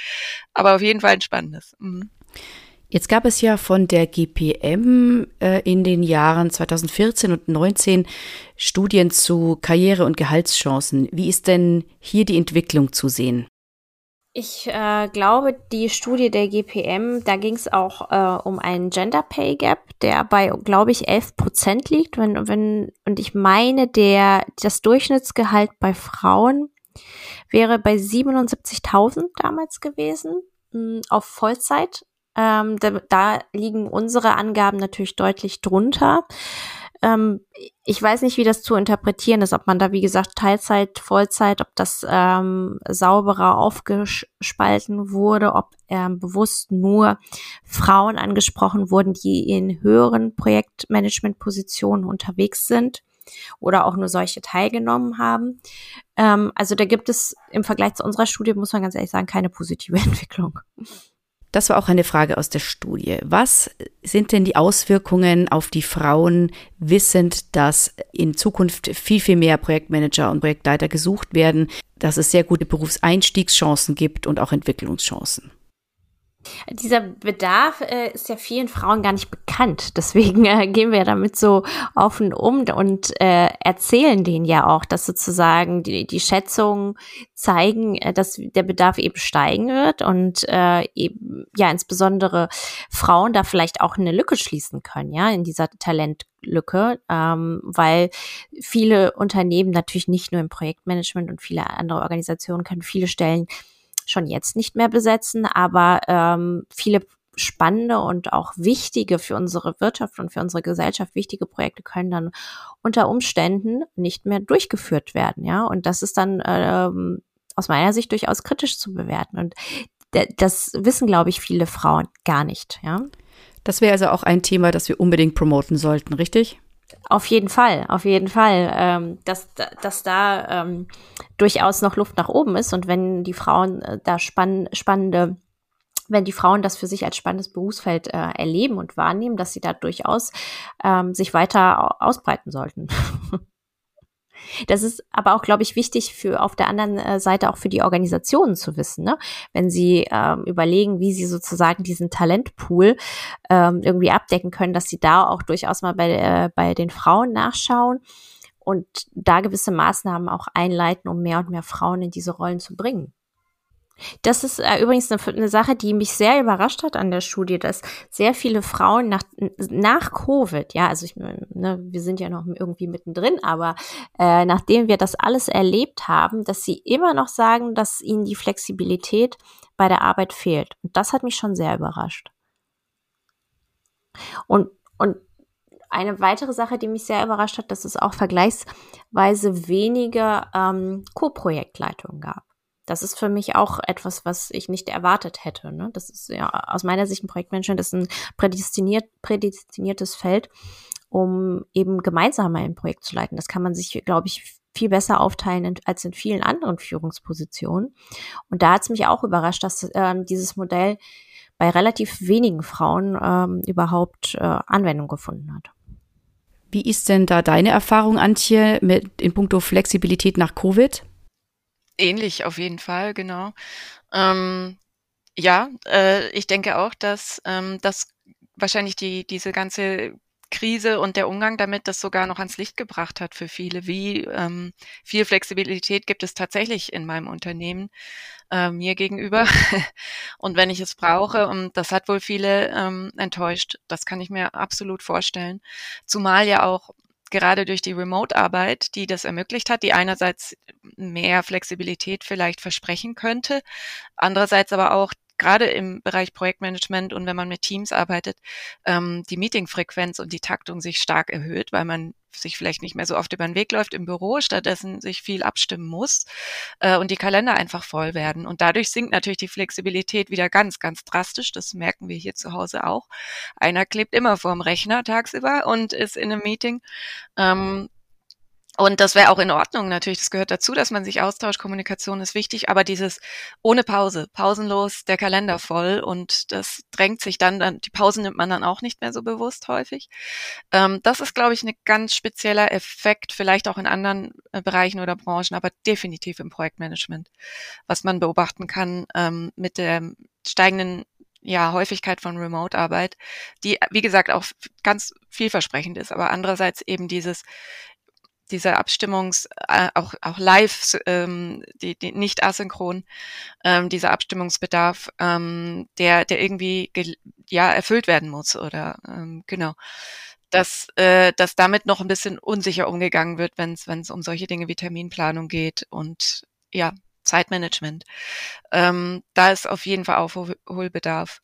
Aber auf jeden Fall ein spannendes. Mhm. Jetzt gab es ja von der GPM äh, in den Jahren 2014 und 2019 Studien zu Karriere- und Gehaltschancen. Wie ist denn hier die Entwicklung zu sehen? Ich äh, glaube, die Studie der GPM, da ging es auch äh, um einen Gender Pay Gap, der bei, glaube ich, 11 Prozent liegt. Wenn, wenn, und ich meine, der, das Durchschnittsgehalt bei Frauen wäre bei 77.000 damals gewesen, mh, hm, auf Vollzeit. Ähm, da, da liegen unsere Angaben natürlich deutlich drunter. Ähm, ich weiß nicht, wie das zu interpretieren ist, ob man da, wie gesagt, Teilzeit, Vollzeit, ob das ähm, sauberer aufgespalten wurde, ob ähm, bewusst nur Frauen angesprochen wurden, die in höheren Projektmanagement-Positionen unterwegs sind oder auch nur solche teilgenommen haben. Ähm, also da gibt es im Vergleich zu unserer Studie, muss man ganz ehrlich sagen, keine positive Entwicklung. Das war auch eine Frage aus der Studie. Was sind denn die Auswirkungen auf die Frauen, wissend, dass in Zukunft viel, viel mehr Projektmanager und Projektleiter gesucht werden, dass es sehr gute Berufseinstiegschancen gibt und auch Entwicklungschancen? Dieser Bedarf äh, ist ja vielen Frauen gar nicht bekannt. Deswegen äh, gehen wir damit so offen um und äh, erzählen denen ja auch, dass sozusagen die, die Schätzungen zeigen, äh, dass der Bedarf eben steigen wird und äh, eben ja insbesondere Frauen da vielleicht auch eine Lücke schließen können, ja, in dieser Talentlücke, ähm, weil viele Unternehmen natürlich nicht nur im Projektmanagement und viele andere Organisationen können viele Stellen schon jetzt nicht mehr besetzen, aber ähm, viele spannende und auch wichtige für unsere Wirtschaft und für unsere Gesellschaft wichtige Projekte können dann unter Umständen nicht mehr durchgeführt werden, ja. Und das ist dann ähm, aus meiner Sicht durchaus kritisch zu bewerten. Und das wissen, glaube ich, viele Frauen gar nicht, ja. Das wäre also auch ein Thema, das wir unbedingt promoten sollten, richtig? Auf jeden Fall, auf jeden Fall, ähm, dass, dass da ähm, durchaus noch Luft nach oben ist und wenn die Frauen äh, da spann spannende, wenn die Frauen das für sich als spannendes Berufsfeld äh, erleben und wahrnehmen, dass sie da durchaus ähm, sich weiter ausbreiten sollten. Das ist aber auch, glaube ich, wichtig für auf der anderen äh, Seite auch für die Organisationen zu wissen, ne? wenn sie ähm, überlegen, wie sie sozusagen diesen Talentpool ähm, irgendwie abdecken können, dass sie da auch durchaus mal bei, äh, bei den Frauen nachschauen und da gewisse Maßnahmen auch einleiten, um mehr und mehr Frauen in diese Rollen zu bringen. Das ist äh, übrigens eine, eine, Sache, die mich sehr überrascht hat an der Studie, dass sehr viele Frauen nach, nach Covid, ja, also ich, ne, wir sind ja noch irgendwie mittendrin, aber äh, nachdem wir das alles erlebt haben, dass sie immer noch sagen, dass ihnen die Flexibilität bei der Arbeit fehlt. Und das hat mich schon sehr überrascht. Und, und eine weitere Sache, die mich sehr überrascht hat, dass es auch vergleichsweise weniger ähm, Co-Projektleitungen gab. Das ist für mich auch etwas, was ich nicht erwartet hätte. Ne? Das ist ja aus meiner Sicht ein Projektmanagement, das ist ein prädestiniert, prädestiniertes Feld, um eben gemeinsam ein Projekt zu leiten. Das kann man sich, glaube ich, viel besser aufteilen in, als in vielen anderen Führungspositionen. Und da hat es mich auch überrascht, dass äh, dieses Modell bei relativ wenigen Frauen ähm, überhaupt äh, Anwendung gefunden hat. Wie ist denn da deine Erfahrung, Antje, mit in puncto Flexibilität nach Covid? Ähnlich auf jeden Fall, genau. Ähm, ja, äh, ich denke auch, dass ähm, das wahrscheinlich die diese ganze Krise und der Umgang damit das sogar noch ans Licht gebracht hat für viele. Wie ähm, viel Flexibilität gibt es tatsächlich in meinem Unternehmen äh, mir gegenüber? und wenn ich es brauche, und das hat wohl viele ähm, enttäuscht, das kann ich mir absolut vorstellen. Zumal ja auch gerade durch die Remote-Arbeit, die das ermöglicht hat, die einerseits mehr Flexibilität vielleicht versprechen könnte, andererseits aber auch gerade im Bereich Projektmanagement und wenn man mit Teams arbeitet, ähm, die Meetingfrequenz und die Taktung sich stark erhöht, weil man sich vielleicht nicht mehr so oft über den Weg läuft im Büro, stattdessen sich viel abstimmen muss äh, und die Kalender einfach voll werden. Und dadurch sinkt natürlich die Flexibilität wieder ganz, ganz drastisch. Das merken wir hier zu Hause auch. Einer klebt immer vorm Rechner tagsüber und ist in einem Meeting. Ähm, und das wäre auch in Ordnung natürlich. Das gehört dazu, dass man sich austauscht. Kommunikation ist wichtig, aber dieses ohne Pause, pausenlos, der Kalender voll und das drängt sich dann, dann die Pausen nimmt man dann auch nicht mehr so bewusst häufig. Ähm, das ist, glaube ich, ein ganz spezieller Effekt, vielleicht auch in anderen äh, Bereichen oder Branchen, aber definitiv im Projektmanagement, was man beobachten kann ähm, mit der steigenden ja, Häufigkeit von Remote-Arbeit, die, wie gesagt, auch ganz vielversprechend ist, aber andererseits eben dieses, diese Abstimmungs, äh, auch, auch live, ähm, die, die nicht asynchron, ähm, dieser Abstimmungsbedarf, ähm, der, der irgendwie ja erfüllt werden muss oder ähm, genau. Dass, äh, dass damit noch ein bisschen unsicher umgegangen wird, wenn es um solche Dinge wie Terminplanung geht und ja, Zeitmanagement. Ähm, da ist auf jeden Fall Aufholbedarf.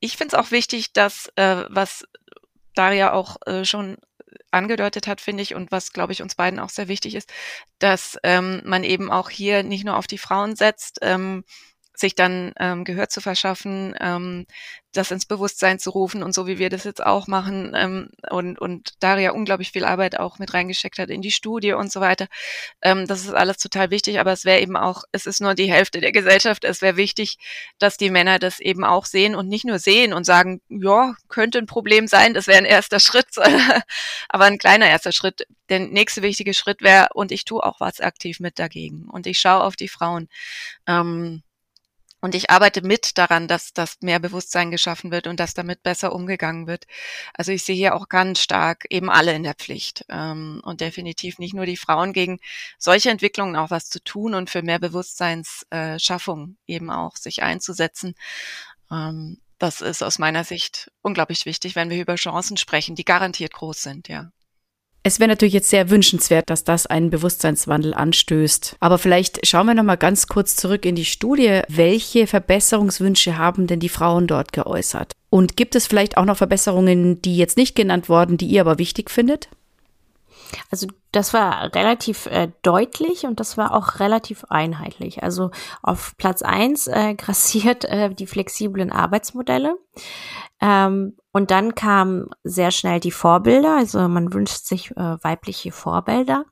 Ich finde es auch wichtig, dass, äh, was Daria auch äh, schon angedeutet hat, finde ich, und was, glaube ich, uns beiden auch sehr wichtig ist, dass ähm, man eben auch hier nicht nur auf die Frauen setzt, ähm, sich dann ähm, Gehör zu verschaffen, ähm, das ins Bewusstsein zu rufen und so wie wir das jetzt auch machen ähm, und, und Daria unglaublich viel Arbeit auch mit reingesteckt hat in die Studie und so weiter. Ähm, das ist alles total wichtig, aber es wäre eben auch, es ist nur die Hälfte der Gesellschaft, es wäre wichtig, dass die Männer das eben auch sehen und nicht nur sehen und sagen, ja, könnte ein Problem sein, das wäre ein erster Schritt, aber ein kleiner erster Schritt. Der nächste wichtige Schritt wäre, und ich tue auch was aktiv mit dagegen und ich schaue auf die Frauen. Ähm, und ich arbeite mit daran, dass dass mehr Bewusstsein geschaffen wird und dass damit besser umgegangen wird. Also ich sehe hier auch ganz stark eben alle in der Pflicht ähm, und definitiv nicht nur die Frauen gegen solche Entwicklungen auch was zu tun und für mehr Bewusstseinsschaffung eben auch sich einzusetzen. Ähm, das ist aus meiner Sicht unglaublich wichtig, wenn wir über Chancen sprechen, die garantiert groß sind, ja. Es wäre natürlich jetzt sehr wünschenswert, dass das einen Bewusstseinswandel anstößt. Aber vielleicht schauen wir noch mal ganz kurz zurück in die Studie. Welche Verbesserungswünsche haben denn die Frauen dort geäußert? Und gibt es vielleicht auch noch Verbesserungen, die jetzt nicht genannt wurden, die ihr aber wichtig findet? Also das war relativ äh, deutlich und das war auch relativ einheitlich. Also auf Platz eins äh, grassiert äh, die flexiblen Arbeitsmodelle. Ähm, und dann kamen sehr schnell die Vorbilder. Also man wünscht sich äh, weibliche Vorbilder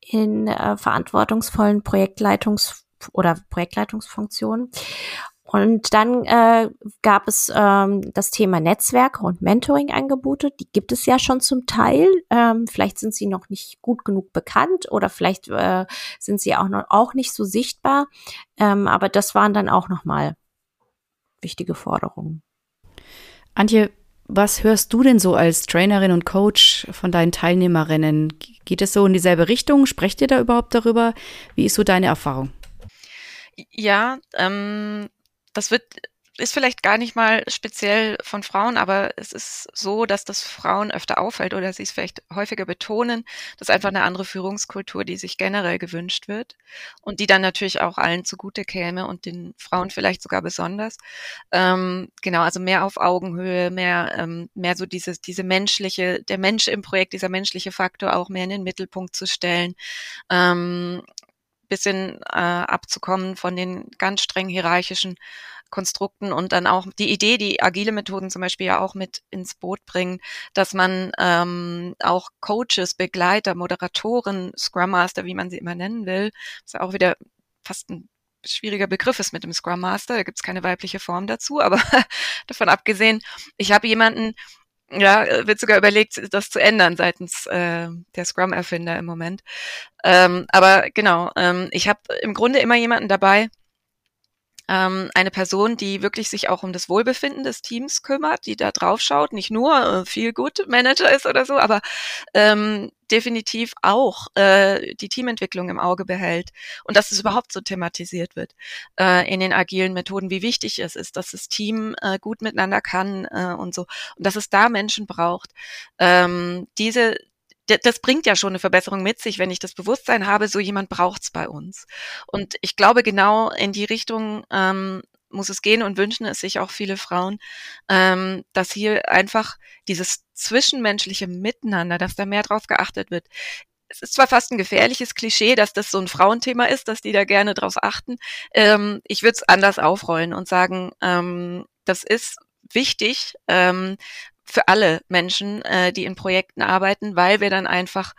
in äh, verantwortungsvollen Projektleitungs- oder Projektleitungsfunktionen. Und dann äh, gab es ähm, das Thema Netzwerke und Mentoring-Angebote. Die gibt es ja schon zum Teil. Ähm, vielleicht sind sie noch nicht gut genug bekannt oder vielleicht äh, sind sie auch noch auch nicht so sichtbar. Ähm, aber das waren dann auch nochmal wichtige Forderungen. Antje, was hörst du denn so als Trainerin und Coach von deinen Teilnehmerinnen? Geht es so in dieselbe Richtung? Sprecht ihr da überhaupt darüber? Wie ist so deine Erfahrung? Ja, ähm, das wird ist vielleicht gar nicht mal speziell von Frauen, aber es ist so, dass das Frauen öfter auffällt oder sie es vielleicht häufiger betonen. Das ist einfach eine andere Führungskultur, die sich generell gewünscht wird und die dann natürlich auch allen zugute käme und den Frauen vielleicht sogar besonders. Ähm, genau, also mehr auf Augenhöhe, mehr, ähm, mehr so dieses, diese menschliche, der Mensch im Projekt, dieser menschliche Faktor auch mehr in den Mittelpunkt zu stellen. Ähm, bisschen äh, abzukommen von den ganz streng hierarchischen Konstrukten und dann auch die Idee, die agile Methoden zum Beispiel ja auch mit ins Boot bringen, dass man ähm, auch Coaches, Begleiter, Moderatoren, Scrum Master, wie man sie immer nennen will, ist ja auch wieder fast ein schwieriger Begriff ist mit dem Scrum Master, da gibt es keine weibliche Form dazu, aber davon abgesehen, ich habe jemanden, ja, wird sogar überlegt, das zu ändern seitens äh, der Scrum-Erfinder im Moment. Ähm, aber genau, ähm, ich habe im Grunde immer jemanden dabei, ähm, eine Person, die wirklich sich auch um das Wohlbefinden des Teams kümmert, die da drauf schaut, nicht nur äh, viel gut Manager ist oder so, aber ähm, definitiv auch äh, die Teamentwicklung im Auge behält und dass es überhaupt so thematisiert wird äh, in den agilen Methoden, wie wichtig es ist, dass das Team äh, gut miteinander kann äh, und so und dass es da Menschen braucht. Ähm, diese das bringt ja schon eine Verbesserung mit sich, wenn ich das Bewusstsein habe, so jemand braucht's bei uns. Und ich glaube, genau in die Richtung ähm, muss es gehen und wünschen es sich auch viele Frauen, ähm, dass hier einfach dieses zwischenmenschliche Miteinander, dass da mehr drauf geachtet wird. Es ist zwar fast ein gefährliches Klischee, dass das so ein Frauenthema ist, dass die da gerne drauf achten. Ähm, ich würde es anders aufrollen und sagen, ähm, das ist wichtig, ähm, für alle Menschen, äh, die in Projekten arbeiten, weil wir dann einfach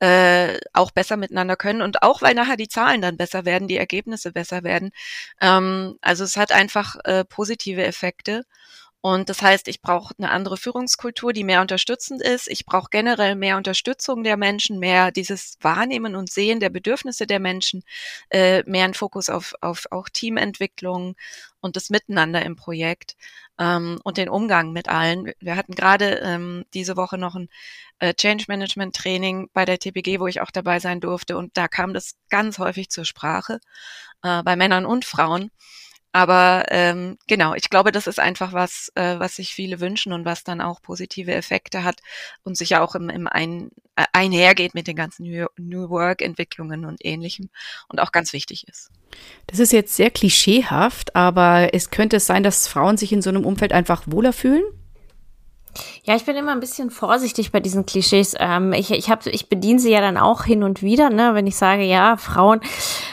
äh, auch besser miteinander können und auch weil nachher die Zahlen dann besser werden, die Ergebnisse besser werden. Ähm, also es hat einfach äh, positive Effekte. Und das heißt, ich brauche eine andere Führungskultur, die mehr unterstützend ist. Ich brauche generell mehr Unterstützung der Menschen, mehr dieses Wahrnehmen und Sehen der Bedürfnisse der Menschen, äh, mehr ein Fokus auf, auf auch Teamentwicklung und das Miteinander im Projekt ähm, und den Umgang mit allen. Wir hatten gerade ähm, diese Woche noch ein äh, Change Management Training bei der TPG, wo ich auch dabei sein durfte und da kam das ganz häufig zur Sprache äh, bei Männern und Frauen. Aber ähm, genau, ich glaube, das ist einfach was, äh, was sich viele wünschen und was dann auch positive Effekte hat und sich ja auch im, im ein, äh, einhergeht mit den ganzen New, New Work-Entwicklungen und ähnlichem und auch ganz wichtig ist. Das ist jetzt sehr klischeehaft, aber es könnte sein, dass Frauen sich in so einem Umfeld einfach wohler fühlen? Ja, ich bin immer ein bisschen vorsichtig bei diesen Klischees. Ähm, ich, ich, ich bediene sie ja dann auch hin und wieder, ne, wenn ich sage, ja, Frauen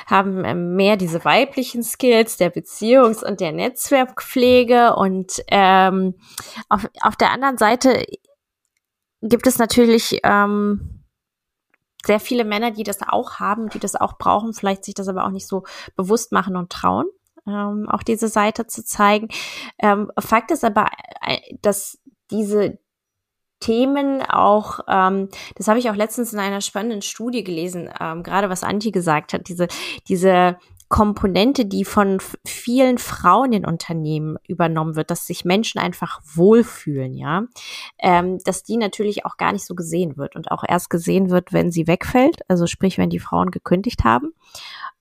haben ähm, mehr diese weiblichen Skills der Beziehungs- und der Netzwerkpflege. Und ähm, auf, auf der anderen Seite gibt es natürlich ähm, sehr viele Männer, die das auch haben, die das auch brauchen, vielleicht sich das aber auch nicht so bewusst machen und trauen. Ähm, auch diese Seite zu zeigen. Ähm, Fakt ist aber, äh, dass diese Themen auch, ähm, das habe ich auch letztens in einer spannenden Studie gelesen, ähm, gerade was Anti gesagt hat, diese, diese Komponente, die von vielen Frauen in Unternehmen übernommen wird, dass sich Menschen einfach wohlfühlen, ja, ähm, dass die natürlich auch gar nicht so gesehen wird und auch erst gesehen wird, wenn sie wegfällt, also sprich, wenn die Frauen gekündigt haben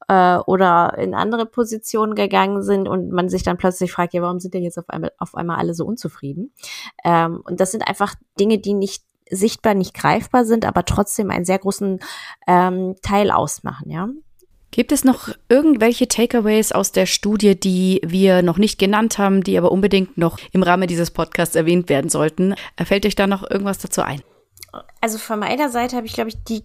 äh, oder in andere Positionen gegangen sind und man sich dann plötzlich fragt, ja, warum sind denn jetzt auf einmal, auf einmal alle so unzufrieden? Ähm, und das sind einfach Dinge, die nicht sichtbar, nicht greifbar sind, aber trotzdem einen sehr großen ähm, Teil ausmachen, ja. Gibt es noch irgendwelche Takeaways aus der Studie, die wir noch nicht genannt haben, die aber unbedingt noch im Rahmen dieses Podcasts erwähnt werden sollten? Fällt euch da noch irgendwas dazu ein? Also von meiner Seite habe ich, glaube ich, die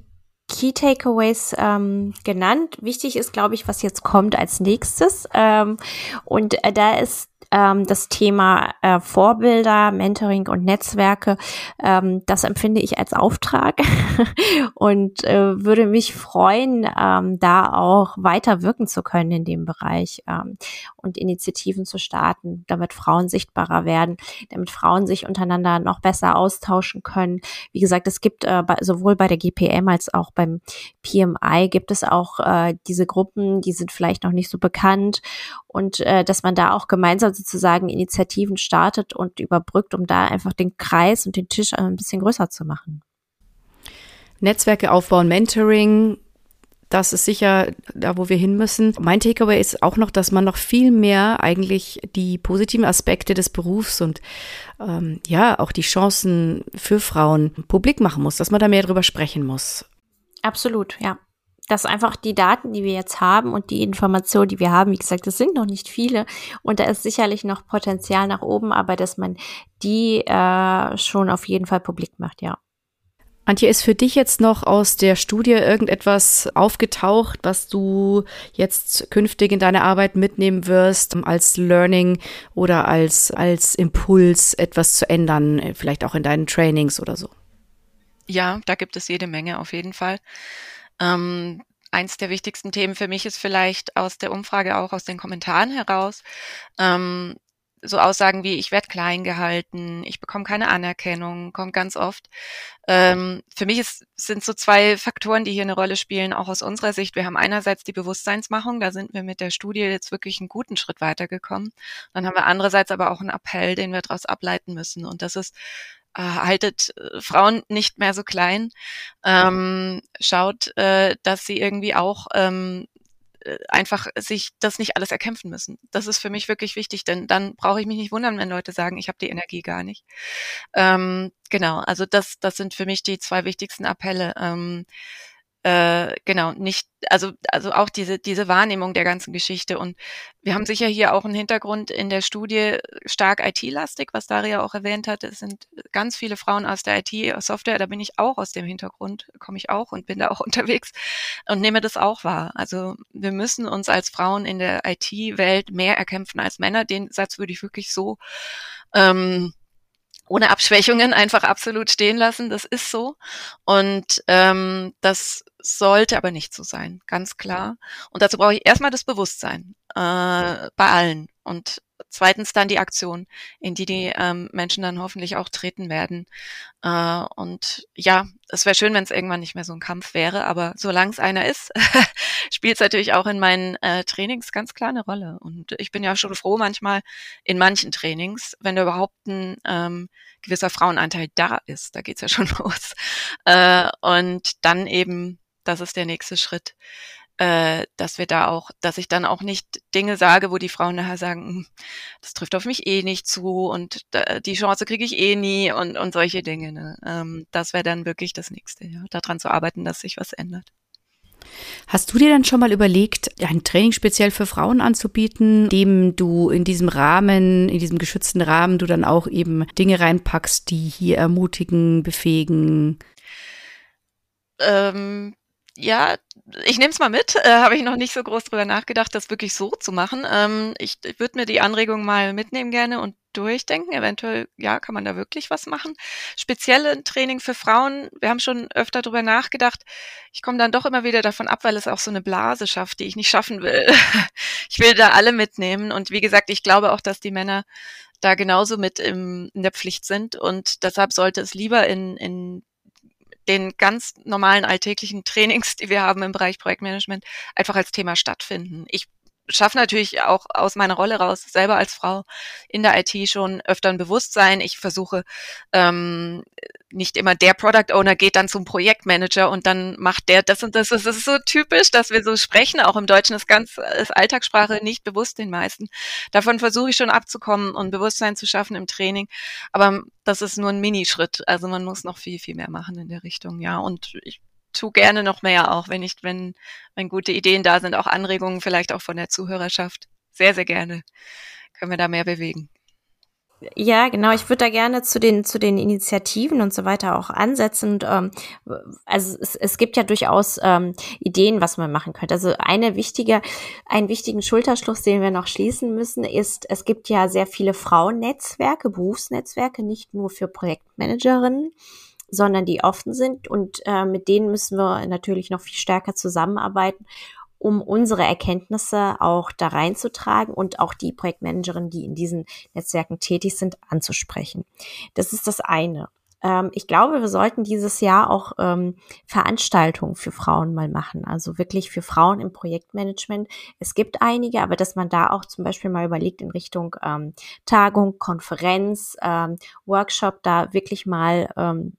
Key Takeaways ähm, genannt. Wichtig ist, glaube ich, was jetzt kommt als nächstes. Ähm, und äh, da ist ähm, das Thema äh, Vorbilder, Mentoring und Netzwerke, ähm, das empfinde ich als Auftrag und äh, würde mich freuen, ähm, da auch weiter wirken zu können in dem Bereich ähm, und Initiativen zu starten, damit Frauen sichtbarer werden, damit Frauen sich untereinander noch besser austauschen können. Wie gesagt, es gibt äh, bei, sowohl bei der GPM als auch beim PMI gibt es auch äh, diese Gruppen, die sind vielleicht noch nicht so bekannt und äh, dass man da auch gemeinsam sozusagen Initiativen startet und überbrückt, um da einfach den Kreis und den Tisch ein bisschen größer zu machen. Netzwerke aufbauen, Mentoring, das ist sicher da, wo wir hin müssen. Mein Takeaway ist auch noch, dass man noch viel mehr eigentlich die positiven Aspekte des Berufs und ähm, ja, auch die Chancen für Frauen publik machen muss, dass man da mehr drüber sprechen muss. Absolut, ja dass einfach die Daten, die wir jetzt haben und die Informationen, die wir haben, wie gesagt, das sind noch nicht viele und da ist sicherlich noch Potenzial nach oben, aber dass man die äh, schon auf jeden Fall publik macht, ja. Antje, ist für dich jetzt noch aus der Studie irgendetwas aufgetaucht, was du jetzt künftig in deine Arbeit mitnehmen wirst, als Learning oder als, als Impuls, etwas zu ändern, vielleicht auch in deinen Trainings oder so? Ja, da gibt es jede Menge auf jeden Fall. Ähm, eins der wichtigsten Themen für mich ist vielleicht aus der Umfrage auch aus den Kommentaren heraus. Ähm, so Aussagen wie, ich werde klein gehalten, ich bekomme keine Anerkennung, kommt ganz oft. Ähm, für mich ist, sind so zwei Faktoren, die hier eine Rolle spielen, auch aus unserer Sicht. Wir haben einerseits die Bewusstseinsmachung, da sind wir mit der Studie jetzt wirklich einen guten Schritt weitergekommen. Dann haben wir andererseits aber auch einen Appell, den wir daraus ableiten müssen. Und das ist, äh, haltet äh, Frauen nicht mehr so klein, ähm, schaut, äh, dass sie irgendwie auch ähm, äh, einfach sich das nicht alles erkämpfen müssen. Das ist für mich wirklich wichtig, denn dann brauche ich mich nicht wundern, wenn Leute sagen, ich habe die Energie gar nicht. Ähm, genau, also das, das sind für mich die zwei wichtigsten Appelle. Ähm, äh, genau, nicht, also, also auch diese, diese Wahrnehmung der ganzen Geschichte. Und wir haben sicher hier auch einen Hintergrund in der Studie stark IT-lastig, was Daria auch erwähnt hat. Es sind ganz viele Frauen aus der IT-Software, da bin ich auch aus dem Hintergrund, komme ich auch und bin da auch unterwegs und nehme das auch wahr. Also wir müssen uns als Frauen in der IT-Welt mehr erkämpfen als Männer. Den Satz würde ich wirklich so ähm, ohne Abschwächungen einfach absolut stehen lassen. Das ist so. Und ähm, das sollte aber nicht so sein, ganz klar. Und dazu brauche ich erstmal das Bewusstsein äh, bei allen. Und zweitens dann die Aktion, in die die ähm, Menschen dann hoffentlich auch treten werden. Äh, und ja, es wäre schön, wenn es irgendwann nicht mehr so ein Kampf wäre, aber solange es einer ist, spielt es natürlich auch in meinen äh, Trainings ganz klar eine Rolle. Und ich bin ja schon froh manchmal in manchen Trainings, wenn da überhaupt ein ähm, gewisser Frauenanteil da ist. Da geht's ja schon los. Äh, und dann eben, das ist der nächste Schritt, äh, dass wir da auch, dass ich dann auch nicht Dinge sage, wo die Frauen nachher sagen, hm, das trifft auf mich eh nicht zu und äh, die Chance kriege ich eh nie und, und solche Dinge. Ne? Ähm, das wäre dann wirklich das Nächste, ja, daran zu arbeiten, dass sich was ändert. Hast du dir dann schon mal überlegt, ein Training speziell für Frauen anzubieten, dem du in diesem Rahmen, in diesem geschützten Rahmen, du dann auch eben Dinge reinpackst, die hier ermutigen, befähigen? Ähm, ja, ich nehme es mal mit. Äh, Habe ich noch nicht so groß drüber nachgedacht, das wirklich so zu machen. Ähm, ich ich würde mir die Anregung mal mitnehmen gerne und durchdenken. Eventuell, ja, kann man da wirklich was machen. Spezielle Training für Frauen, wir haben schon öfter drüber nachgedacht. Ich komme dann doch immer wieder davon ab, weil es auch so eine Blase schafft, die ich nicht schaffen will. ich will da alle mitnehmen. Und wie gesagt, ich glaube auch, dass die Männer da genauso mit im, in der Pflicht sind. Und deshalb sollte es lieber in, in den ganz normalen alltäglichen Trainings, die wir haben im Bereich Projektmanagement, einfach als Thema stattfinden. Ich schaffe natürlich auch aus meiner Rolle raus, selber als Frau in der IT schon öfter ein Bewusstsein. Ich versuche ähm, nicht immer der Product Owner geht dann zum Projektmanager und dann macht der das und das. Das ist so typisch, dass wir so sprechen. Auch im Deutschen ist ganz ist Alltagssprache nicht bewusst den meisten. Davon versuche ich schon abzukommen und Bewusstsein zu schaffen im Training. Aber das ist nur ein Minischritt. Also man muss noch viel, viel mehr machen in der Richtung. Ja, und ich tu gerne noch mehr, auch wenn ich, wenn, wenn gute Ideen da sind, auch Anregungen vielleicht auch von der Zuhörerschaft. Sehr, sehr gerne. Können wir da mehr bewegen. Ja, genau. Ich würde da gerne zu den zu den Initiativen und so weiter auch ansetzen. Und, ähm, also es, es gibt ja durchaus ähm, Ideen, was man machen könnte. Also eine wichtige, einen wichtigen Schulterschluss, den wir noch schließen müssen, ist: Es gibt ja sehr viele Frauennetzwerke, Berufsnetzwerke, nicht nur für Projektmanagerinnen sondern die offen sind und äh, mit denen müssen wir natürlich noch viel stärker zusammenarbeiten, um unsere Erkenntnisse auch da reinzutragen und auch die Projektmanagerinnen, die in diesen Netzwerken tätig sind, anzusprechen. Das ist das eine. Ähm, ich glaube, wir sollten dieses Jahr auch ähm, Veranstaltungen für Frauen mal machen. Also wirklich für Frauen im Projektmanagement. Es gibt einige, aber dass man da auch zum Beispiel mal überlegt in Richtung ähm, Tagung, Konferenz, ähm, Workshop, da wirklich mal ähm,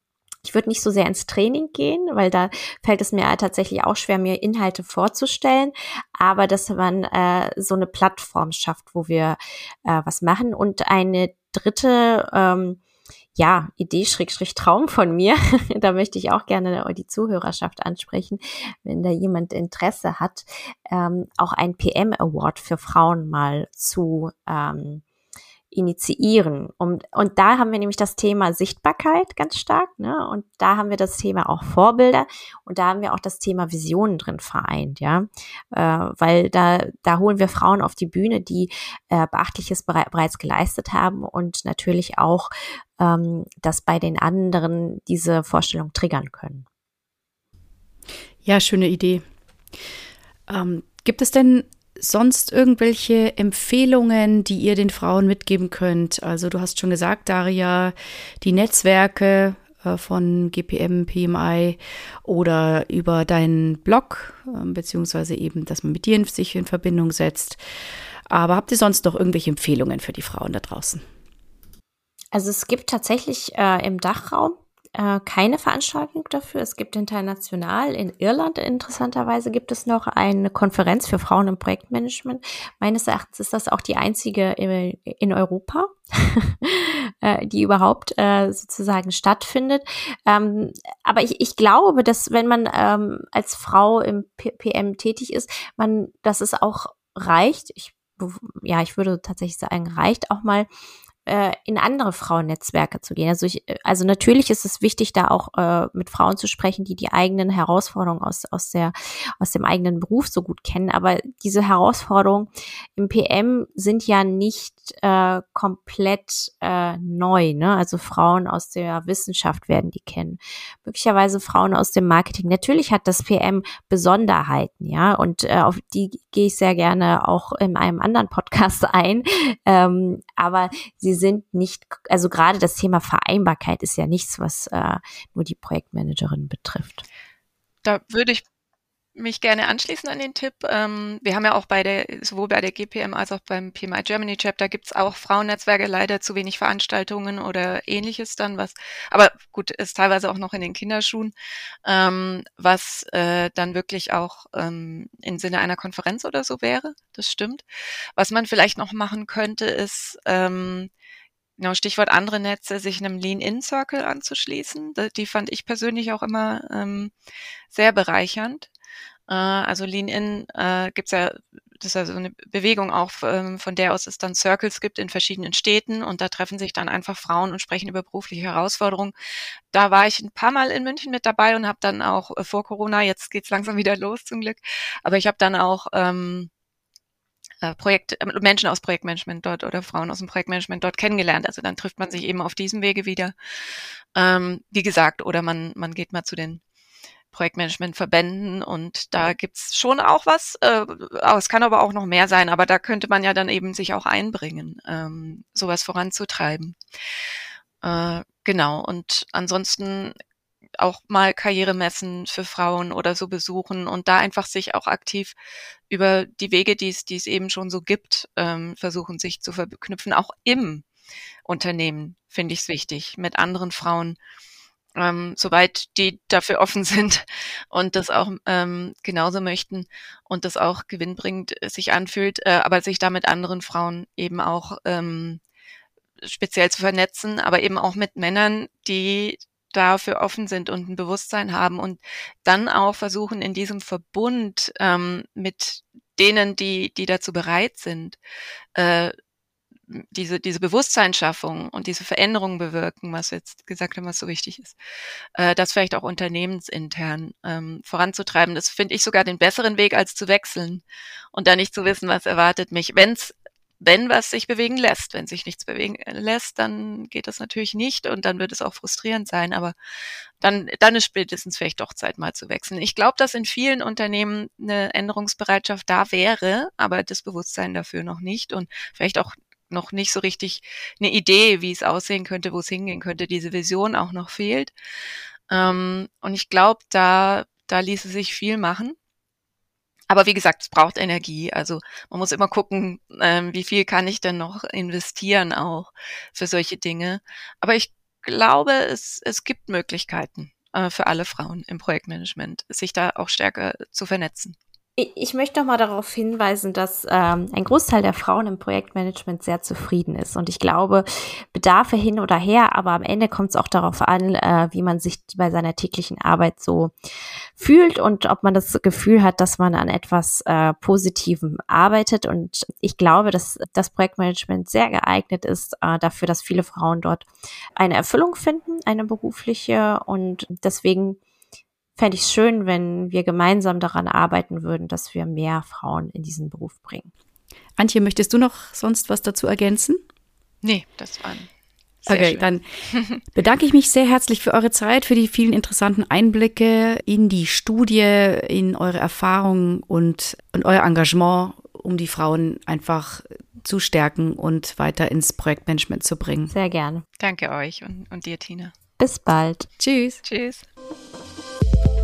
ich würde nicht so sehr ins Training gehen, weil da fällt es mir tatsächlich auch schwer, mir Inhalte vorzustellen, aber dass man äh, so eine Plattform schafft, wo wir äh, was machen. Und eine dritte ähm, ja, Idee, Schrägstrich Traum von mir. da möchte ich auch gerne die Zuhörerschaft ansprechen, wenn da jemand Interesse hat, ähm, auch ein PM Award für Frauen mal zu ähm, initiieren. Und, und da haben wir nämlich das Thema Sichtbarkeit ganz stark, ne? Und da haben wir das Thema auch Vorbilder und da haben wir auch das Thema Visionen drin vereint, ja. Äh, weil da, da holen wir Frauen auf die Bühne, die äh, Beachtliches bereits geleistet haben und natürlich auch ähm, das bei den anderen diese Vorstellung triggern können. Ja, schöne Idee. Ähm, gibt es denn sonst irgendwelche Empfehlungen, die ihr den Frauen mitgeben könnt? Also du hast schon gesagt, Daria, die Netzwerke äh, von GPM, PMI oder über deinen Blog, äh, beziehungsweise eben, dass man mit dir sich in Verbindung setzt. Aber habt ihr sonst noch irgendwelche Empfehlungen für die Frauen da draußen? Also es gibt tatsächlich äh, im Dachraum äh, keine Veranstaltung dafür. Es gibt international in Irland interessanterweise gibt es noch eine Konferenz für Frauen im Projektmanagement. Meines Erachtens ist das auch die einzige in Europa, äh, die überhaupt äh, sozusagen stattfindet. Ähm, aber ich, ich glaube, dass wenn man ähm, als Frau im PM tätig ist, man, dass es auch reicht. Ich ja, ich würde tatsächlich sagen, reicht auch mal äh, in andere Frauennetzwerke zu gehen. Also ich, also natürlich ist es wichtig, da auch äh, mit Frauen zu sprechen, die die eigenen Herausforderungen aus aus der aus dem eigenen Beruf so gut kennen. Aber diese Herausforderungen im PM sind ja nicht äh, komplett äh, neu. Ne? Also Frauen aus der Wissenschaft werden die kennen, möglicherweise Frauen aus dem Marketing. Natürlich hat das PM Besonderheiten, ja, und äh, auf die gehe ich sehr gerne auch in einem anderen Podcast ein. Ähm, aber sie sind nicht, also gerade das Thema Vereinbarkeit ist ja nichts, was äh, nur die Projektmanagerin betrifft. Da würde ich mich gerne anschließen an den Tipp. Ähm, wir haben ja auch bei der, sowohl bei der GPM als auch beim PMI Germany Chapter gibt es auch Frauennetzwerke, leider zu wenig Veranstaltungen oder ähnliches dann, was, aber gut, ist teilweise auch noch in den Kinderschuhen, ähm, was äh, dann wirklich auch ähm, im Sinne einer Konferenz oder so wäre. Das stimmt. Was man vielleicht noch machen könnte, ist, Genau, Stichwort andere Netze, sich einem Lean-In-Circle anzuschließen. Die fand ich persönlich auch immer ähm, sehr bereichernd. Äh, also Lean-In äh, gibt's ja, das ist also eine Bewegung auch, ähm, von der aus es dann Circles gibt in verschiedenen Städten und da treffen sich dann einfach Frauen und sprechen über berufliche Herausforderungen. Da war ich ein paar Mal in München mit dabei und habe dann auch äh, vor Corona, jetzt geht's langsam wieder los zum Glück, aber ich habe dann auch ähm, äh, Projekt, äh, Menschen aus Projektmanagement dort oder Frauen aus dem Projektmanagement dort kennengelernt. Also dann trifft man sich eben auf diesem Wege wieder. Ähm, wie gesagt, oder man, man geht mal zu den Projektmanagement-Verbänden und da gibt's schon auch was. Äh, es kann aber auch noch mehr sein, aber da könnte man ja dann eben sich auch einbringen, ähm, sowas voranzutreiben. Äh, genau. Und ansonsten auch mal Karrieremessen für Frauen oder so besuchen und da einfach sich auch aktiv über die Wege, die es, die es eben schon so gibt, ähm, versuchen sich zu verknüpfen, auch im Unternehmen finde ich es wichtig, mit anderen Frauen ähm, soweit die dafür offen sind und das auch ähm, genauso möchten und das auch gewinnbringend sich anfühlt, äh, aber sich da mit anderen Frauen eben auch ähm, speziell zu vernetzen, aber eben auch mit Männern, die dafür offen sind und ein Bewusstsein haben und dann auch versuchen, in diesem Verbund ähm, mit denen, die, die dazu bereit sind, äh, diese, diese Bewusstseinsschaffung und diese Veränderung bewirken, was wir jetzt gesagt haben, was so wichtig ist, äh, das vielleicht auch unternehmensintern ähm, voranzutreiben. Das finde ich sogar den besseren Weg, als zu wechseln und da nicht zu wissen, was erwartet mich. Wenn's, wenn was sich bewegen lässt, wenn sich nichts bewegen lässt, dann geht das natürlich nicht und dann wird es auch frustrierend sein, aber dann, dann ist spätestens vielleicht doch Zeit, mal zu wechseln. Ich glaube, dass in vielen Unternehmen eine Änderungsbereitschaft da wäre, aber das Bewusstsein dafür noch nicht und vielleicht auch noch nicht so richtig eine Idee, wie es aussehen könnte, wo es hingehen könnte. Diese Vision auch noch fehlt. Ähm, und ich glaube, da, da ließe sich viel machen. Aber wie gesagt, es braucht Energie. Also man muss immer gucken, ähm, wie viel kann ich denn noch investieren auch für solche Dinge. Aber ich glaube, es, es gibt Möglichkeiten äh, für alle Frauen im Projektmanagement, sich da auch stärker zu vernetzen. Ich möchte noch mal darauf hinweisen, dass ähm, ein Großteil der Frauen im Projektmanagement sehr zufrieden ist. Und ich glaube, Bedarfe hin oder her, aber am Ende kommt es auch darauf an, äh, wie man sich bei seiner täglichen Arbeit so fühlt und ob man das Gefühl hat, dass man an etwas äh, Positivem arbeitet. Und ich glaube, dass das Projektmanagement sehr geeignet ist äh, dafür, dass viele Frauen dort eine Erfüllung finden, eine berufliche. Und deswegen fände ich es schön, wenn wir gemeinsam daran arbeiten würden, dass wir mehr Frauen in diesen Beruf bringen. Antje, möchtest du noch sonst was dazu ergänzen? Nee, das war okay, schön. dann bedanke ich mich sehr herzlich für eure Zeit, für die vielen interessanten Einblicke in die Studie, in eure Erfahrungen und, und euer Engagement, um die Frauen einfach zu stärken und weiter ins Projektmanagement zu bringen. Sehr gerne. Danke euch und, und dir, Tina. Bis bald. Tschüss. Tschüss.